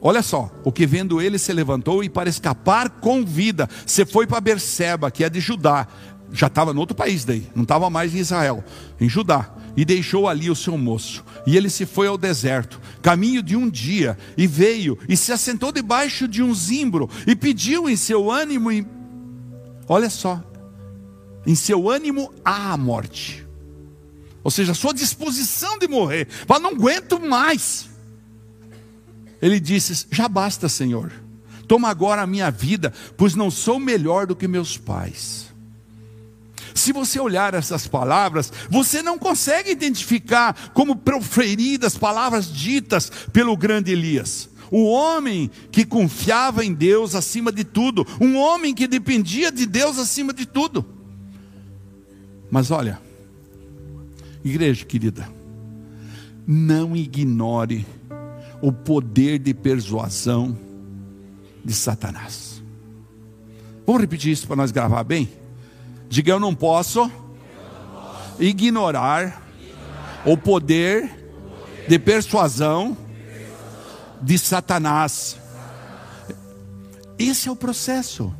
Olha só, o que vendo ele se levantou e para escapar com vida, você foi para Berseba, que é de Judá, já estava no outro país daí, não estava mais em Israel, em Judá, e deixou ali o seu moço. E ele se foi ao deserto, caminho de um dia, e veio e se assentou debaixo de um zimbro e pediu em seu ânimo olha só, em seu ânimo a morte. Ou seja, a sua disposição de morrer. Fala, não aguento mais. Ele disse: Já basta, Senhor. Toma agora a minha vida, pois não sou melhor do que meus pais. Se você olhar essas palavras, você não consegue identificar como proferidas palavras ditas pelo grande Elias. O homem que confiava em Deus acima de tudo, um homem que dependia de Deus acima de tudo. Mas olha, igreja querida, não ignore o poder de persuasão de Satanás. Vamos repetir isso para nós gravar bem? Diga eu não posso, ignorar, o poder de persuasão de Satanás. Esse é o processo.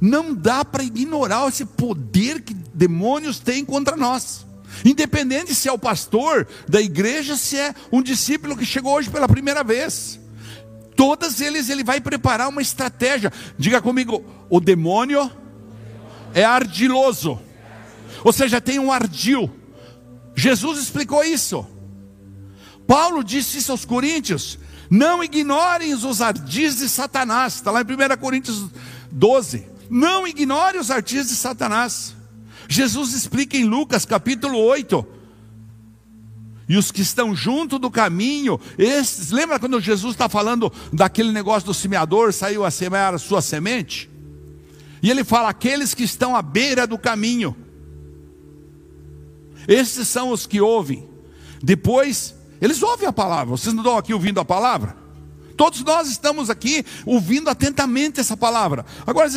Não dá para ignorar esse poder que demônios têm contra nós. Independente se é o pastor da igreja, se é um discípulo que chegou hoje pela primeira vez. Todas eles ele vai preparar uma estratégia. Diga comigo, o demônio é ardiloso. Ou seja, tem um ardil. Jesus explicou isso. Paulo disse isso aos coríntios: não ignorem os ardis de Satanás. Está lá em 1 Coríntios 12. Não ignore os ardis de Satanás. Jesus explica em Lucas capítulo 8. E os que estão junto do caminho, esses, lembra quando Jesus está falando daquele negócio do semeador, saiu a semear a sua semente? E ele fala: aqueles que estão à beira do caminho, esses são os que ouvem. Depois eles ouvem a palavra. Vocês não estão aqui ouvindo a palavra? Todos nós estamos aqui ouvindo atentamente essa palavra. Agora,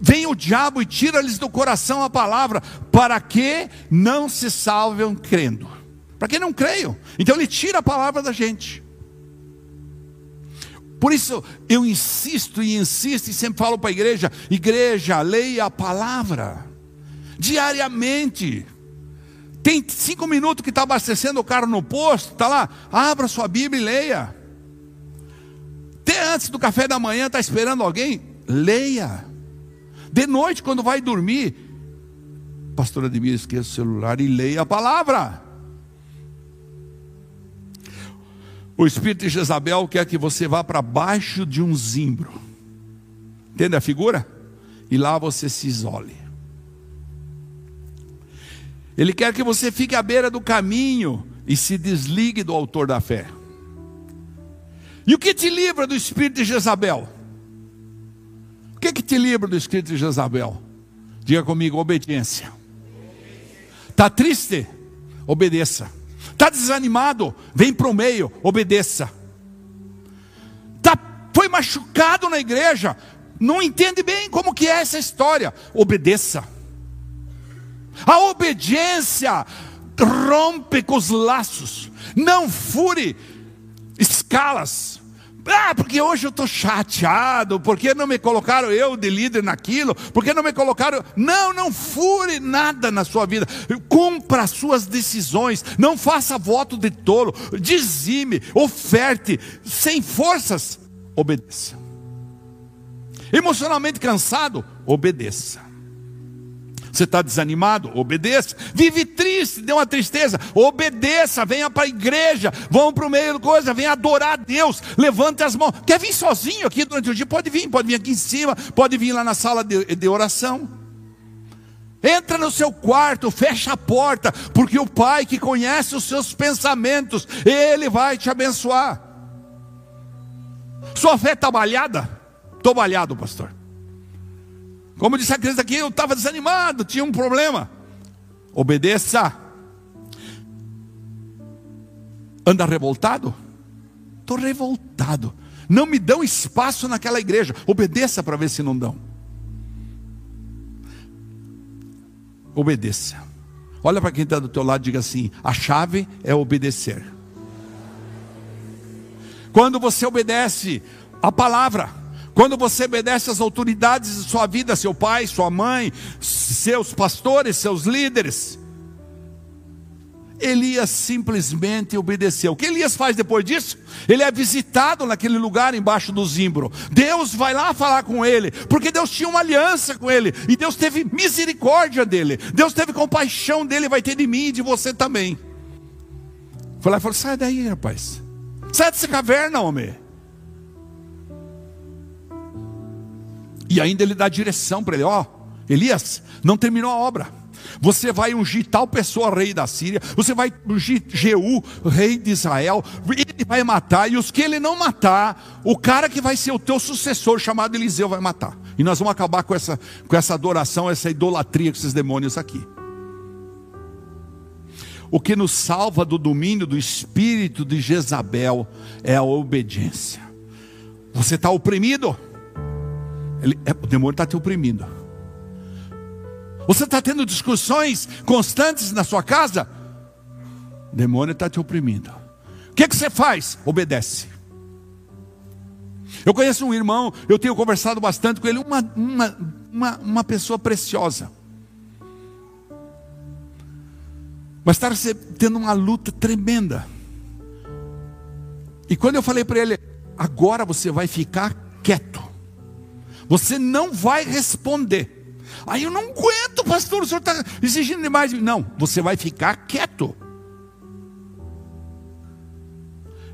vem o diabo e tira-lhes do coração a palavra, para que não se salvem crendo. Para que não creiam. Então ele tira a palavra da gente. Por isso eu insisto e insisto e sempre falo para a igreja: igreja, leia a palavra diariamente. Tem cinco minutos que está abastecendo o carro no posto, está lá, abra sua Bíblia e leia. Até antes do café da manhã, está esperando alguém? Leia. De noite, quando vai dormir, pastor Ademir, esqueça o celular e leia a palavra. O espírito de Jezabel quer que você vá para baixo de um zimbro. Entende a figura? E lá você se isole. Ele quer que você fique à beira do caminho e se desligue do autor da fé. E o que te livra do espírito de Jezabel? O que, que te livra do espírito de Jezabel? Diga comigo, obediência. Está triste? Obedeça. Está desanimado? Vem para o meio, obedeça. Tá, foi machucado na igreja? Não entende bem como que é essa história? Obedeça. A obediência rompe com os laços. Não fure escalas Ah, porque hoje eu estou chateado, porque não me colocaram eu de líder naquilo, porque não me colocaram. Não, não fure nada na sua vida. Cumpra as suas decisões. Não faça voto de tolo. Dizime, oferte, sem forças, obedeça. Emocionalmente cansado, obedeça. Você está desanimado? Obedeça. Vive triste, deu uma tristeza? Obedeça. Venha para a igreja. Vão para o meio da coisa. Venha adorar a Deus. Levante as mãos. Quer vir sozinho aqui durante o dia? Pode vir. Pode vir aqui em cima. Pode vir lá na sala de, de oração. Entra no seu quarto, fecha a porta, porque o Pai que conhece os seus pensamentos, Ele vai te abençoar. Sua fé está balhada? Estou balhado, pastor. Como disse a criança aqui, eu estava desanimado, tinha um problema. Obedeça. Anda revoltado? Estou revoltado. Não me dão espaço naquela igreja. Obedeça para ver se não dão. Obedeça. Olha para quem está do teu lado e diga assim: a chave é obedecer. Quando você obedece a palavra, quando você obedece às autoridades de sua vida, seu pai, sua mãe, seus pastores, seus líderes, Elias simplesmente obedeceu. O que Elias faz depois disso? Ele é visitado naquele lugar embaixo do zimbro. Deus vai lá falar com ele, porque Deus tinha uma aliança com ele, e Deus teve misericórdia dele, Deus teve compaixão dele, vai ter de mim e de você também. Foi lá e falou: sai daí, rapaz, sai dessa caverna, homem. E ainda ele dá direção para ele: ó, oh, Elias, não terminou a obra. Você vai ungir tal pessoa rei da Síria, você vai ungir Jeú, rei de Israel, ele vai matar, e os que ele não matar, o cara que vai ser o teu sucessor, chamado Eliseu, vai matar. E nós vamos acabar com essa, com essa adoração, essa idolatria com esses demônios aqui. O que nos salva do domínio do espírito de Jezabel é a obediência. Você está oprimido? Ele, é, o demônio está te oprimindo. Você está tendo discussões constantes na sua casa? O demônio está te oprimindo. O que, que você faz? Obedece. Eu conheço um irmão, eu tenho conversado bastante com ele, uma, uma, uma, uma pessoa preciosa. Mas está tendo uma luta tremenda. E quando eu falei para ele, agora você vai ficar quieto. Você não vai responder. Aí eu não aguento, pastor, o senhor está exigindo demais. Não, você vai ficar quieto.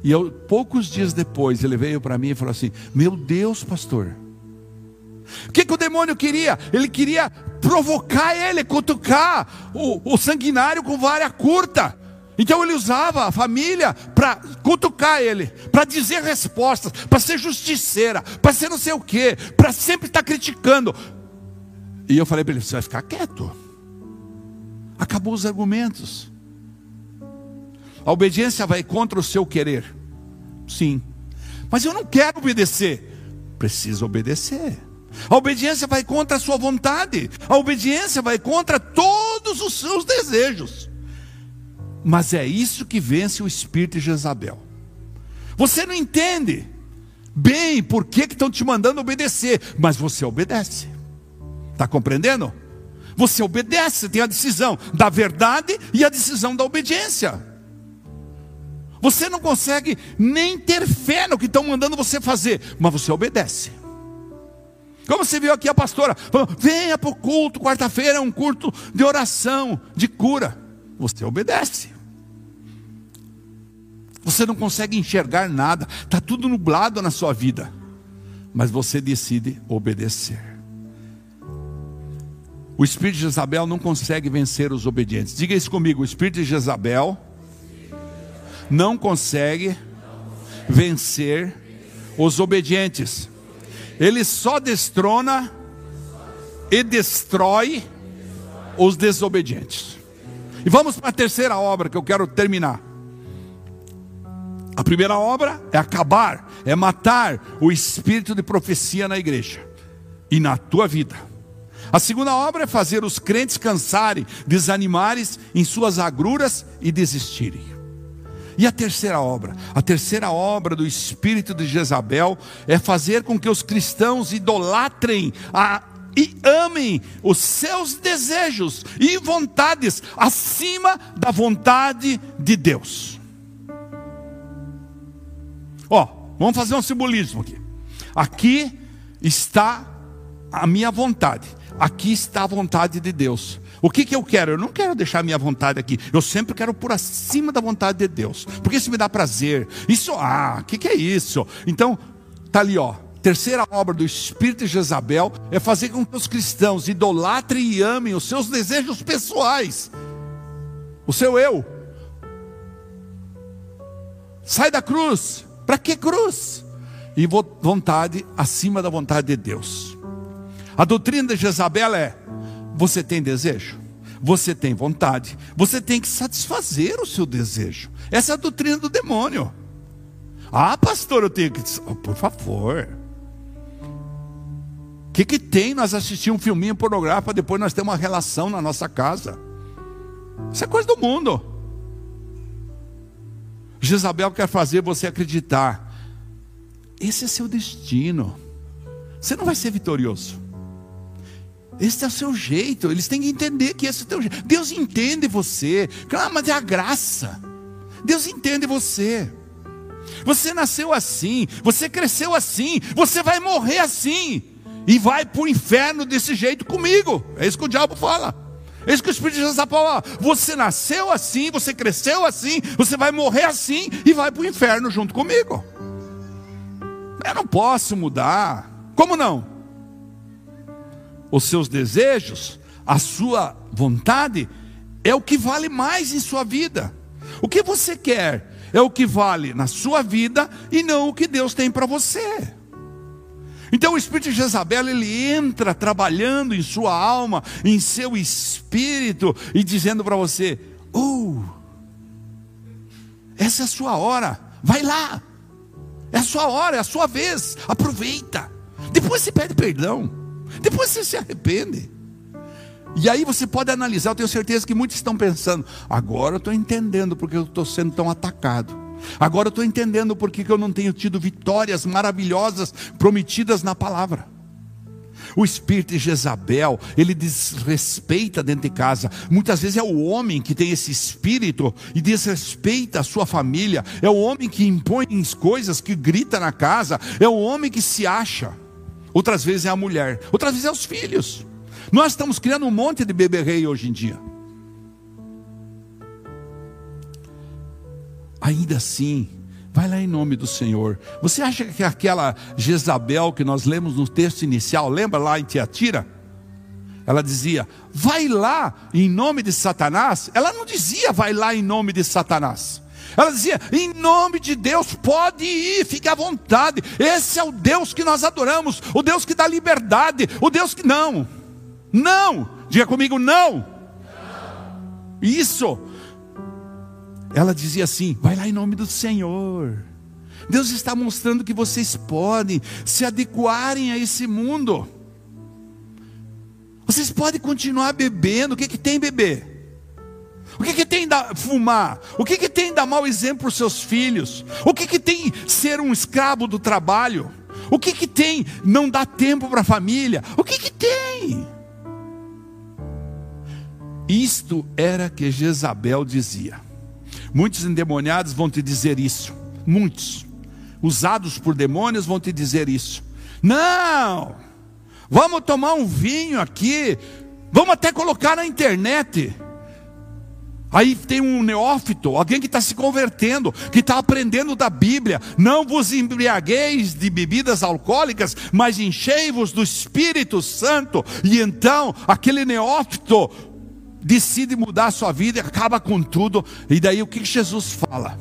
E eu, poucos dias depois, ele veio para mim e falou assim: Meu Deus, pastor, o que, que o demônio queria? Ele queria provocar ele, cutucar o, o sanguinário com vara curta. Então ele usava a família para cutucar ele, para dizer respostas, para ser justiceira, para ser não sei o quê, para sempre estar tá criticando. E eu falei para ele: você vai ficar quieto. Acabou os argumentos. A obediência vai contra o seu querer. Sim. Mas eu não quero obedecer. Precisa obedecer. A obediência vai contra a sua vontade. A obediência vai contra todos os seus desejos. Mas é isso que vence o espírito de Jezabel. Você não entende bem por que estão te mandando obedecer, mas você obedece. Está compreendendo? Você obedece, tem a decisão da verdade e a decisão da obediência. Você não consegue nem ter fé no que estão mandando você fazer, mas você obedece. Como você viu aqui a pastora, venha para o culto, quarta-feira é um culto de oração, de cura. Você obedece. Você não consegue enxergar nada, está tudo nublado na sua vida, mas você decide obedecer. O espírito de Jezabel não consegue vencer os obedientes. Diga isso comigo: o espírito de Jezabel não consegue vencer os obedientes. Ele só destrona e destrói os desobedientes. E vamos para a terceira obra que eu quero terminar. A primeira obra é acabar, é matar o espírito de profecia na igreja e na tua vida. A segunda obra é fazer os crentes cansarem, desanimarem em suas agruras e desistirem. E a terceira obra? A terceira obra do espírito de Jezabel é fazer com que os cristãos idolatrem a, e amem os seus desejos e vontades acima da vontade de Deus. Ó, vamos fazer um simbolismo aqui. Aqui está a minha vontade, aqui está a vontade de Deus. O que, que eu quero? Eu não quero deixar a minha vontade aqui. Eu sempre quero por acima da vontade de Deus. Porque isso me dá prazer. Isso, ah, o que, que é isso? Então, tá ali, ó. Terceira obra do espírito de Jezabel é fazer com que os cristãos idolatrem e amem os seus desejos pessoais. O seu eu. Sai da cruz. Para que cruz? E vontade acima da vontade de Deus. A doutrina de Jezabel é: você tem desejo? Você tem vontade? Você tem que satisfazer o seu desejo. Essa é a doutrina do demônio. Ah, pastor, eu tenho que. Oh, por favor. O que, que tem nós assistir um filminho pornográfico depois nós ter uma relação na nossa casa? Isso é coisa do mundo. Jezabel quer fazer você acreditar. Esse é seu destino. Você não vai ser vitorioso. Esse é o seu jeito. Eles têm que entender que esse é o teu jeito. Deus entende você. Claro, mas é a graça. Deus entende você. Você nasceu assim, você cresceu assim, você vai morrer assim e vai para o inferno desse jeito comigo. É isso que o diabo fala. É isso que o Espírito de Jesus fala. Você nasceu assim, você cresceu assim, você vai morrer assim e vai para o inferno junto comigo. Eu não posso mudar. Como não? os seus desejos, a sua vontade, é o que vale mais em sua vida. O que você quer é o que vale na sua vida e não o que Deus tem para você. Então o espírito de Jezabel ele entra trabalhando em sua alma, em seu espírito e dizendo para você: "Oh, essa é a sua hora. Vai lá. É a sua hora, é a sua vez. Aproveita. Depois você pede perdão. Depois você se arrepende. E aí você pode analisar, eu tenho certeza que muitos estão pensando, agora eu estou entendendo porque eu estou sendo tão atacado. Agora eu estou entendendo porque eu não tenho tido vitórias maravilhosas prometidas na palavra. O espírito de Jezabel, ele desrespeita dentro de casa. Muitas vezes é o homem que tem esse espírito e desrespeita a sua família. É o homem que impõe coisas, que grita na casa. É o homem que se acha outras vezes é a mulher, outras vezes é os filhos. Nós estamos criando um monte de bebê rei hoje em dia. Ainda assim, vai lá em nome do Senhor. Você acha que aquela Jezabel que nós lemos no texto inicial, lembra lá em Tiatira? Ela dizia, vai lá em nome de Satanás. Ela não dizia, vai lá em nome de Satanás. Ela dizia: em nome de Deus, pode ir, fique à vontade. Esse é o Deus que nós adoramos, o Deus que dá liberdade, o Deus que. Não, não, diga comigo, não. não. Isso. Ela dizia assim: vai lá em nome do Senhor. Deus está mostrando que vocês podem se adequarem a esse mundo. Vocês podem continuar bebendo. O que, que tem beber? O que, que tem da fumar? O que, que tem dar mau exemplo para os seus filhos? O que, que tem ser um escravo do trabalho? O que, que tem não dar tempo para a família? O que, que tem? Isto era que Jezabel dizia. Muitos endemoniados vão te dizer isso. Muitos, usados por demônios, vão te dizer isso. Não, vamos tomar um vinho aqui, vamos até colocar na internet. Aí tem um neófito, alguém que está se convertendo, que está aprendendo da Bíblia. Não vos embriagueis de bebidas alcoólicas, mas enchei-vos do Espírito Santo. E então, aquele neófito decide mudar a sua vida acaba com tudo. E daí o que Jesus fala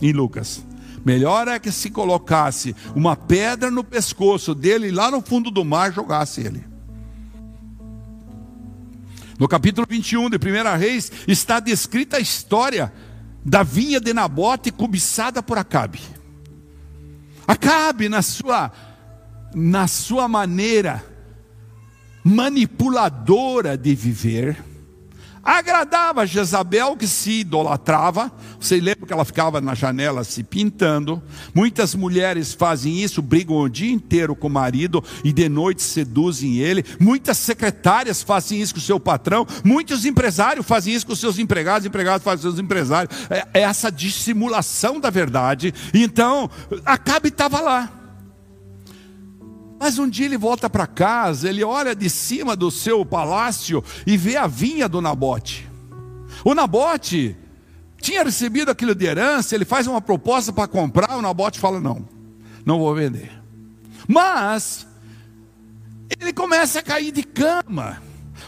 em Lucas? Melhor é que se colocasse uma pedra no pescoço dele lá no fundo do mar jogasse ele. No capítulo 21 de 1 Reis está descrita a história da vinha de Nabote cobiçada por Acabe. Acabe, na sua, na sua maneira manipuladora de viver, agradava Jezabel que se idolatrava, Você lembra que ela ficava na janela se pintando? Muitas mulheres fazem isso, brigam o dia inteiro com o marido e de noite seduzem ele. Muitas secretárias fazem isso com o seu patrão. Muitos empresários fazem isso com os seus empregados. Empregados fazem com seus empresários. É, é essa dissimulação da verdade. Então, Acabe estava lá. Mas um dia ele volta para casa, ele olha de cima do seu palácio e vê a vinha do Nabote. O Nabote tinha recebido aquilo de herança, ele faz uma proposta para comprar, o Nabote fala: não, não vou vender. Mas ele começa a cair de cama.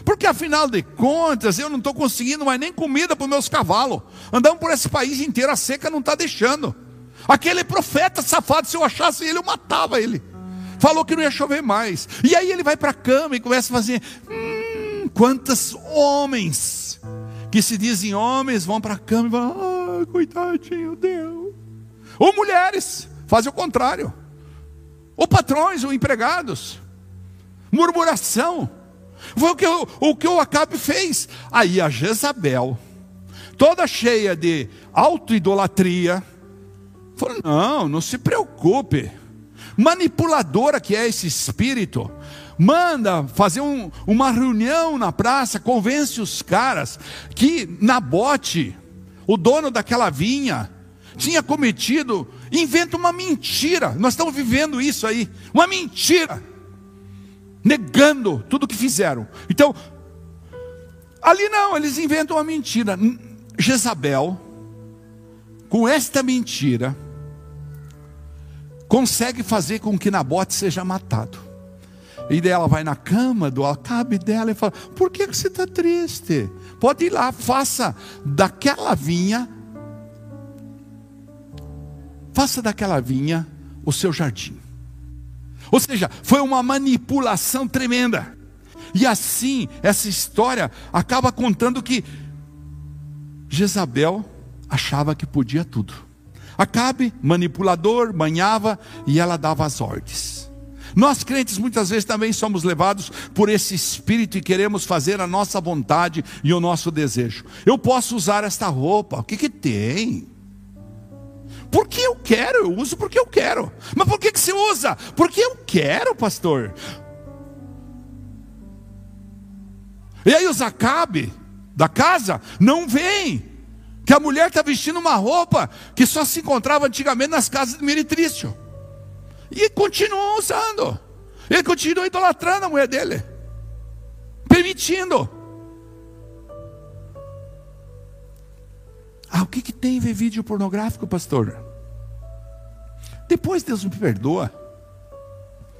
Porque afinal de contas, eu não estou conseguindo mais nem comida para os meus cavalos. Andamos por esse país inteiro, a seca não está deixando. Aquele profeta safado, se eu achasse ele, eu matava ele falou que não ia chover mais. E aí ele vai para a cama e começa a fazer: hum, quantos homens que se dizem homens vão para a cama e falam: ah, coitadinho, Deus. Ou mulheres, fazem o contrário. Ou patrões, ou empregados. Murmuração. Foi o que, o que o Acabe fez. Aí a Jezabel, toda cheia de auto-idolatria, falou: não, não se preocupe manipuladora que é esse espírito, manda fazer um, uma reunião na praça, convence os caras que Nabote, o dono daquela vinha, tinha cometido, inventa uma mentira. Nós estamos vivendo isso aí, uma mentira, negando tudo que fizeram. Então, ali não, eles inventam uma mentira. Jezabel, com esta mentira, consegue fazer com que Nabote seja matado. E daí ela vai na cama do Acabe dela e fala: Por que você está triste? Pode ir lá, faça daquela vinha, faça daquela vinha o seu jardim. Ou seja, foi uma manipulação tremenda. E assim, essa história acaba contando que Jezabel achava que podia tudo. Acabe, manipulador, manhava e ela dava as ordens. Nós crentes muitas vezes também somos levados por esse espírito e queremos fazer a nossa vontade e o nosso desejo. Eu posso usar esta roupa, o que, que tem? Porque eu quero, eu uso porque eu quero. Mas por que, que você usa? Porque eu quero, pastor. E aí os Acabe da casa não vem que a mulher está vestindo uma roupa que só se encontrava antigamente nas casas de meretrício. E continua usando. Ele continua idolatrando a mulher dele. Permitindo. Ah, o que, que tem ver vídeo pornográfico, pastor? Depois Deus me perdoa.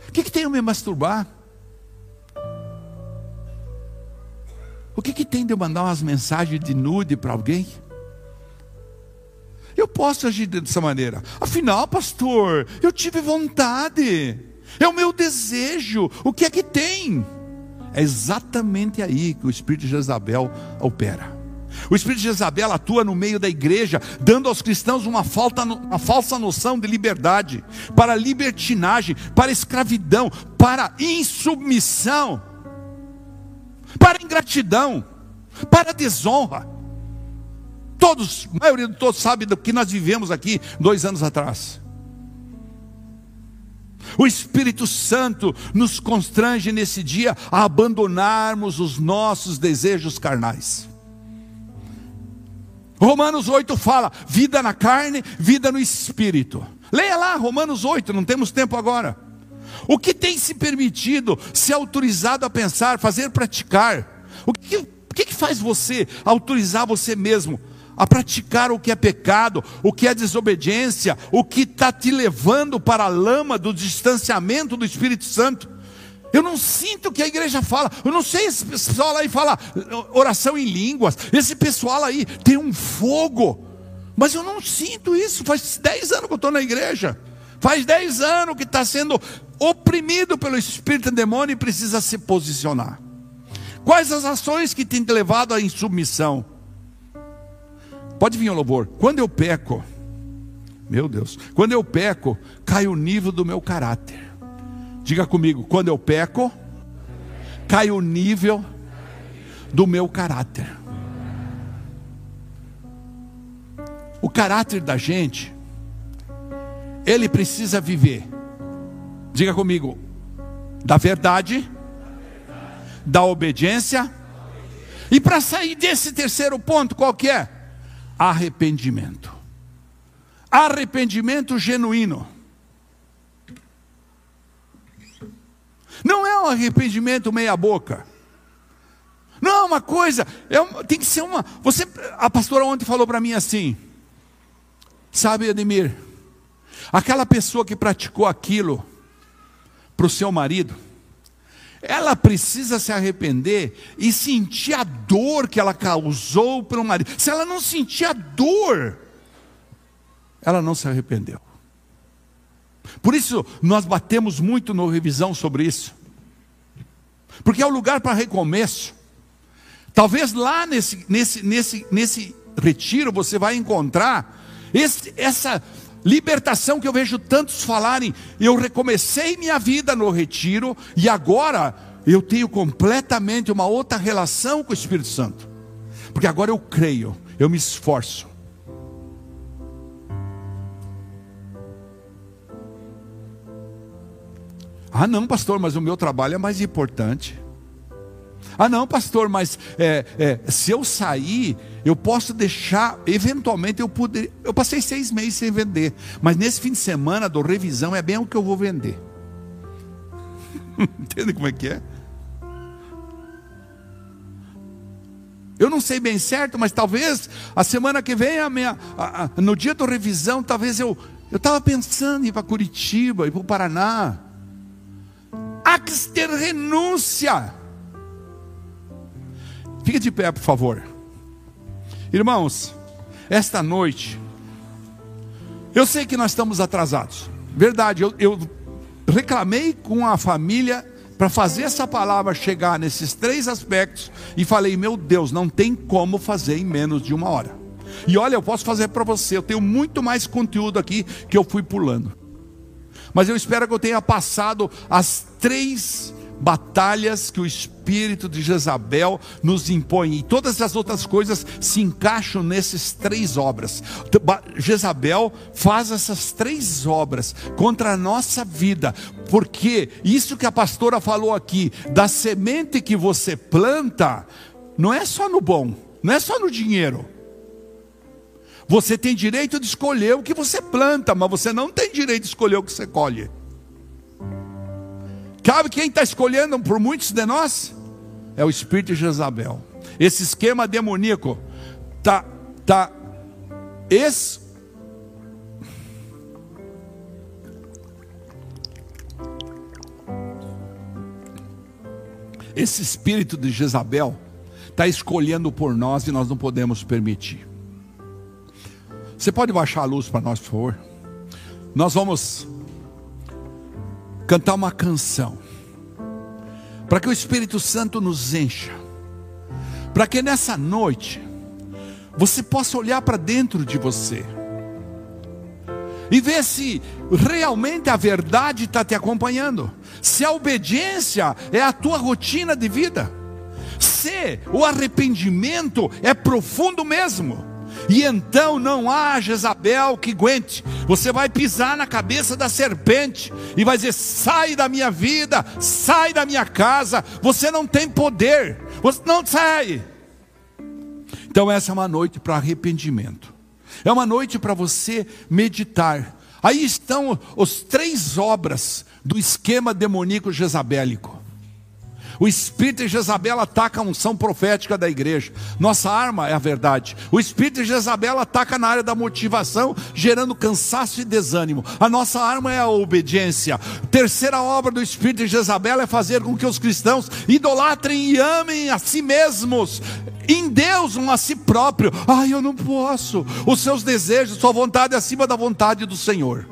O que, que tem eu me masturbar? O que, que tem de eu mandar umas mensagens de nude para alguém? Eu posso agir dessa maneira. Afinal, pastor, eu tive vontade. É o meu desejo. O que é que tem? É exatamente aí que o espírito de Jezabel opera. O espírito de Jezabel atua no meio da igreja, dando aos cristãos uma, falta, uma falsa noção de liberdade, para libertinagem, para escravidão, para insubmissão, para ingratidão, para desonra. Todos, a maioria de todos sabe do que nós vivemos aqui dois anos atrás. O Espírito Santo nos constrange nesse dia a abandonarmos os nossos desejos carnais. Romanos 8 fala: vida na carne, vida no espírito. Leia lá, Romanos 8, não temos tempo agora. O que tem se permitido, se autorizado a pensar, fazer, praticar? O que, o que faz você autorizar você mesmo a praticar o que é pecado, o que é desobediência, o que está te levando para a lama do distanciamento do Espírito Santo. Eu não sinto o que a igreja fala. Eu não sei esse pessoal aí fala oração em línguas. Esse pessoal aí tem um fogo. Mas eu não sinto isso. Faz 10 anos que eu estou na igreja. Faz 10 anos que está sendo oprimido pelo espírito demônio e precisa se posicionar. Quais as ações que têm levado à insubmissão? Pode vir o louvor. Quando eu peco, meu Deus, quando eu peco, cai o nível do meu caráter. Diga comigo, quando eu peco, cai o nível do meu caráter. O caráter da gente, ele precisa viver. Diga comigo, da verdade, da obediência. E para sair desse terceiro ponto, qual que é? Arrependimento. Arrependimento genuíno. Não é um arrependimento meia boca. Não é uma coisa, é tem que ser uma. Você, a pastora ontem falou para mim assim, sabe, Ademir, aquela pessoa que praticou aquilo para o seu marido, ela precisa se arrepender e sentir a dor que ela causou para o marido. Se ela não sentir a dor, ela não se arrependeu. Por isso, nós batemos muito no revisão sobre isso. Porque é o lugar para recomeço. Talvez lá nesse, nesse, nesse, nesse retiro você vai encontrar esse, essa libertação que eu vejo tantos falarem. Eu recomecei minha vida no retiro e agora eu tenho completamente uma outra relação com o Espírito Santo. Porque agora eu creio, eu me esforço. Ah, não, pastor, mas o meu trabalho é mais importante. Ah, não, pastor, mas é, é, se eu sair, eu posso deixar, eventualmente eu poder. Eu passei seis meses sem vender, mas nesse fim de semana do revisão é bem o que eu vou vender. Entende como é que é? Eu não sei bem certo, mas talvez a semana que vem, a minha, a, a, no dia do revisão, talvez eu eu estava pensando em ir para Curitiba, ir para o Paraná. Há que ter renúncia. Fique de pé, por favor. Irmãos, esta noite, eu sei que nós estamos atrasados. Verdade, eu, eu reclamei com a família para fazer essa palavra chegar nesses três aspectos e falei: meu Deus, não tem como fazer em menos de uma hora. E olha, eu posso fazer para você, eu tenho muito mais conteúdo aqui que eu fui pulando. Mas eu espero que eu tenha passado as três batalhas que o espírito de Jezabel nos impõe. E todas as outras coisas se encaixam nesses três obras. Jezabel faz essas três obras contra a nossa vida. Porque isso que a pastora falou aqui, da semente que você planta, não é só no bom, não é só no dinheiro. Você tem direito de escolher o que você planta, mas você não tem direito de escolher o que você colhe. Sabe quem está escolhendo por muitos de nós? É o espírito de Jezabel. Esse esquema demoníaco está tá, esse Esse espírito de Jezabel está escolhendo por nós e nós não podemos permitir. Você pode baixar a luz para nós, por favor? Nós vamos cantar uma canção, para que o Espírito Santo nos encha, para que nessa noite você possa olhar para dentro de você e ver se realmente a verdade está te acompanhando, se a obediência é a tua rotina de vida, se o arrependimento é profundo mesmo. E então não há Jezabel que aguente. Você vai pisar na cabeça da serpente e vai dizer: sai da minha vida, sai da minha casa. Você não tem poder, você não sai. Então, essa é uma noite para arrependimento, é uma noite para você meditar. Aí estão os três obras do esquema demoníaco jezabélico. O espírito de Jezabel ataca a unção profética da igreja. Nossa arma é a verdade. O espírito de Jezabel ataca na área da motivação, gerando cansaço e desânimo. A nossa arma é a obediência. Terceira obra do espírito de Jezabel é fazer com que os cristãos idolatrem e amem a si mesmos. Em Deus, não a si próprio. Ai, eu não posso. Os seus desejos, sua vontade é acima da vontade do Senhor.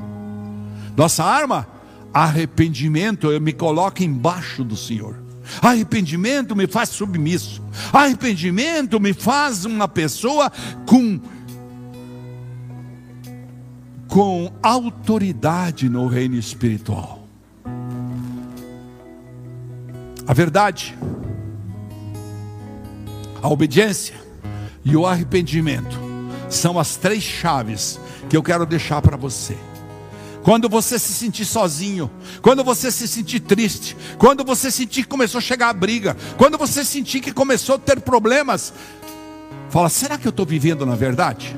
Nossa arma, arrependimento, eu me coloco embaixo do Senhor. Arrependimento me faz submisso. Arrependimento me faz uma pessoa com com autoridade no reino espiritual. A verdade, a obediência e o arrependimento são as três chaves que eu quero deixar para você. Quando você se sentir sozinho, quando você se sentir triste, quando você sentir que começou a chegar a briga, quando você sentir que começou a ter problemas, fala: será que eu estou vivendo na verdade?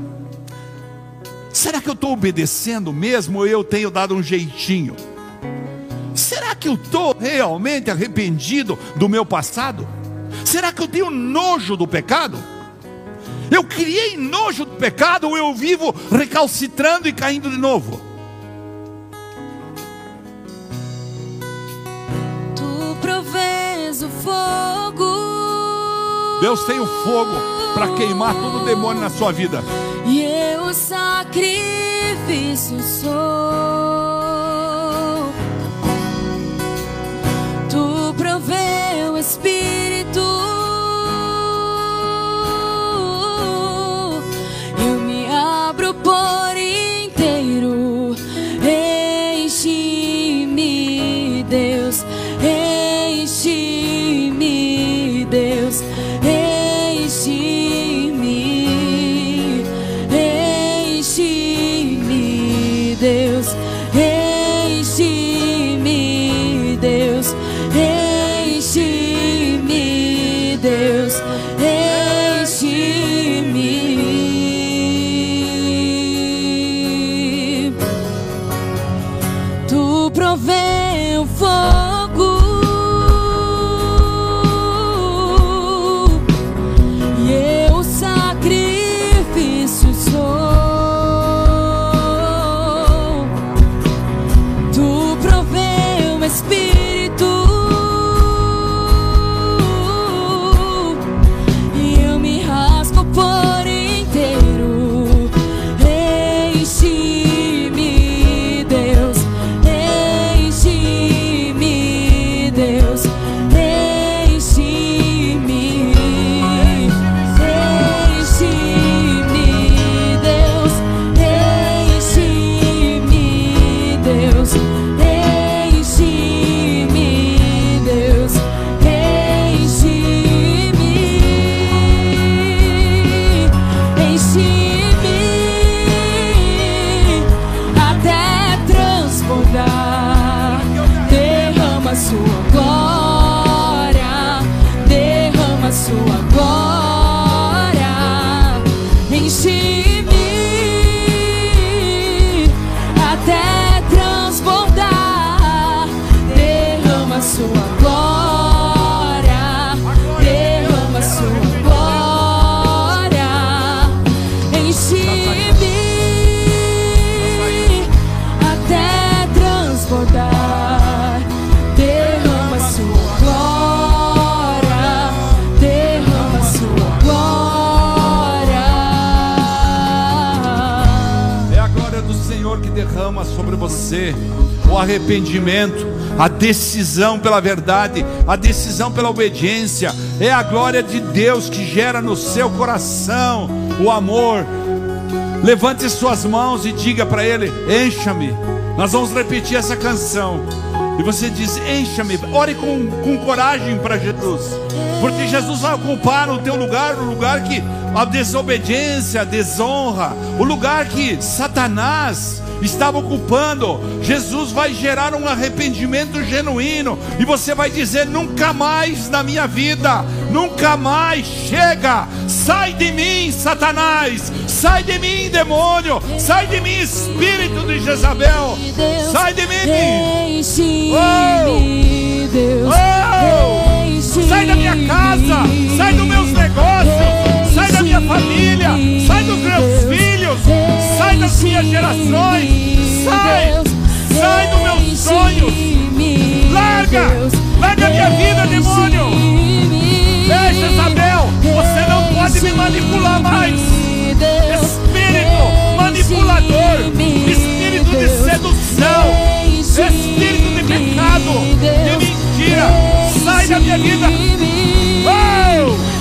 Será que eu estou obedecendo mesmo ou eu tenho dado um jeitinho? Será que eu estou realmente arrependido do meu passado? Será que eu tenho nojo do pecado? Eu criei nojo do pecado ou eu vivo recalcitrando e caindo de novo? Fogo. Deus tem o fogo para queimar todo demônio na sua vida. E eu sacrifício sou. Tu provê o Espírito. O arrependimento, a decisão pela verdade, a decisão pela obediência. É a glória de Deus que gera no seu coração o amor. Levante suas mãos e diga para Ele: Encha-me. Nós vamos repetir essa canção. E você diz: Encha-me. Ore com, com coragem para Jesus. Porque Jesus vai ocupar o teu lugar, o lugar que a desobediência, a desonra, o lugar que Satanás estava ocupando. Jesus vai gerar um arrependimento genuíno e você vai dizer: nunca mais na minha vida, nunca mais. Chega, sai de mim, Satanás, sai de mim, demônio, sai de mim, espírito de Jezabel, sai de mim. Oh! Enche-me, Sai da minha casa, sai dos meus negócios, sai da minha família, sai das minhas gerações, sai, sai dos meus sonhos, larga, larga a minha vida, demônio. Veja, Isabel, você não pode me manipular mais. Espírito manipulador, espírito de sedução, espírito de pecado, de mentira, sai da minha vida. Oh!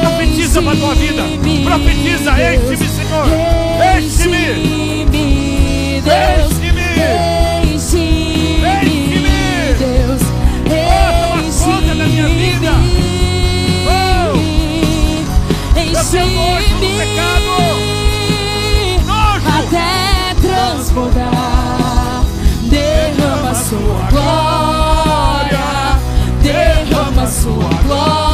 Profetiza para a tua vida, profetiza, enche-me, Senhor. Enche-me. Deus. Enche-me. Enche-me, Deus. Enche-me. Oh, da minha vida. Oh. Enche-me. pecado. Até transbordar. Derrama sua glória. Derrama sua glória.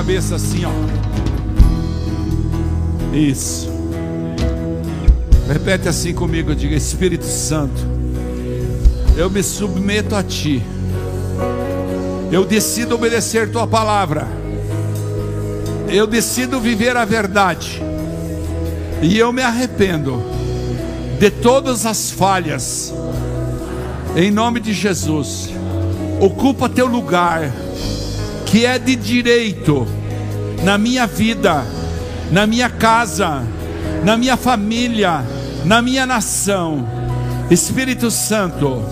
Cabeça assim, ó. Isso. Repete assim comigo, diga Espírito Santo. Eu me submeto a ti. Eu decido obedecer tua palavra. Eu decido viver a verdade. E eu me arrependo de todas as falhas. Em nome de Jesus. Ocupa teu lugar que é de direito na minha vida, na minha casa, na minha família, na minha nação. Espírito Santo,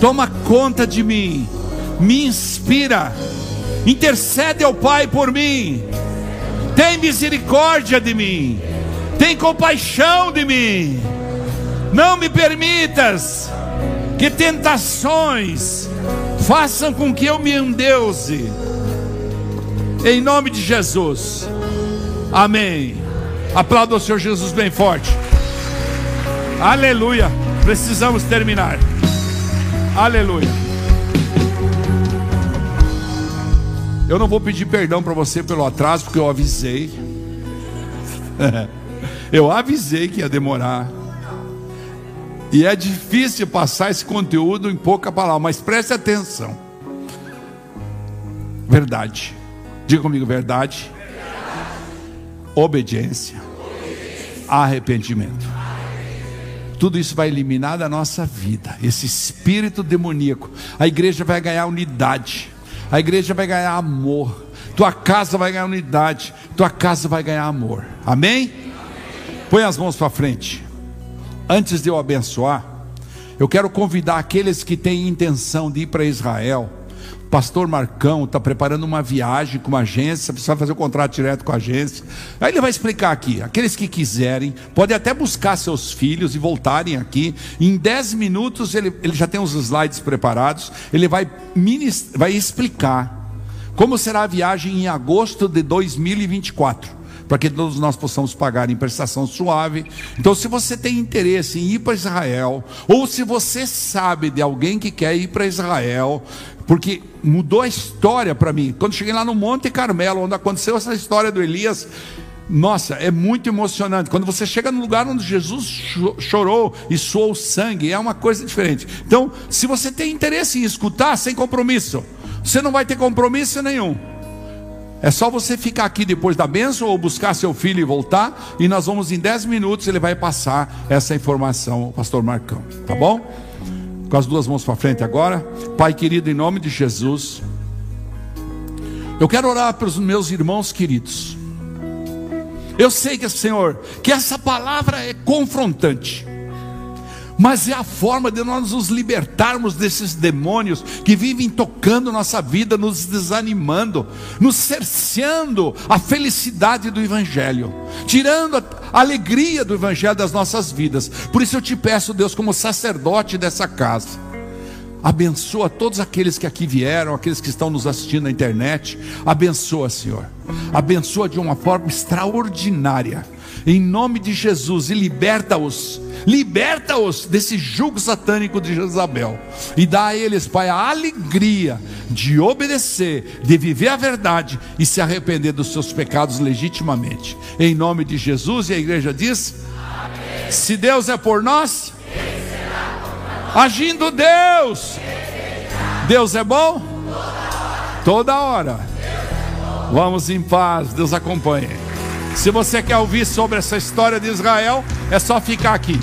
toma conta de mim, me inspira, intercede ao Pai por mim, tem misericórdia de mim, tem compaixão de mim. Não me permitas que tentações façam com que eu me endeuse. Em nome de Jesus. Amém. Aplauda o Senhor Jesus bem forte. Aleluia. Precisamos terminar. Aleluia. Eu não vou pedir perdão para você pelo atraso, porque eu avisei. eu avisei que ia demorar. E é difícil passar esse conteúdo em pouca palavra, mas preste atenção. Verdade. Diga comigo, verdade. Obediência. Arrependimento. Tudo isso vai eliminar da nossa vida esse espírito demoníaco. A igreja vai ganhar unidade. A igreja vai ganhar amor. Tua casa vai ganhar unidade. Tua casa vai ganhar amor. Amém? Põe as mãos para frente. Antes de eu abençoar, eu quero convidar aqueles que têm intenção de ir para Israel. Pastor Marcão está preparando uma viagem com uma agência, vai fazer o contrato direto com a agência. Aí ele vai explicar aqui. Aqueles que quiserem, podem até buscar seus filhos e voltarem aqui. Em 10 minutos ele, ele já tem os slides preparados. Ele vai, vai explicar como será a viagem em agosto de 2024 para que todos nós possamos pagar em prestação suave. Então, se você tem interesse em ir para Israel, ou se você sabe de alguém que quer ir para Israel, porque mudou a história para mim. Quando cheguei lá no Monte Carmelo, onde aconteceu essa história do Elias, nossa, é muito emocionante. Quando você chega no lugar onde Jesus chorou e suou sangue, é uma coisa diferente. Então, se você tem interesse em escutar, sem compromisso, você não vai ter compromisso nenhum. É só você ficar aqui depois da bênção ou buscar seu filho e voltar, e nós vamos em 10 minutos, ele vai passar essa informação ao pastor Marcão, tá bom? Com as duas mãos para frente agora. Pai querido, em nome de Jesus, eu quero orar para os meus irmãos queridos. Eu sei que, Senhor, que essa palavra é confrontante mas é a forma de nós nos libertarmos desses demônios que vivem tocando nossa vida, nos desanimando, nos cerceando a felicidade do Evangelho, tirando a alegria do Evangelho das nossas vidas. Por isso eu te peço, Deus, como sacerdote dessa casa, abençoa todos aqueles que aqui vieram, aqueles que estão nos assistindo na internet, abençoa, Senhor, abençoa de uma forma extraordinária em nome de Jesus, e liberta-os, liberta-os desse jugo satânico de Jezabel, e dá a eles, Pai, a alegria de obedecer, de viver a verdade e se arrepender dos seus pecados legitimamente, em nome de Jesus, e a igreja diz: Amém. Se Deus é por nós, agindo Deus, Deus é bom toda hora. Vamos em paz, Deus acompanhe. Se você quer ouvir sobre essa história de Israel, é só ficar aqui.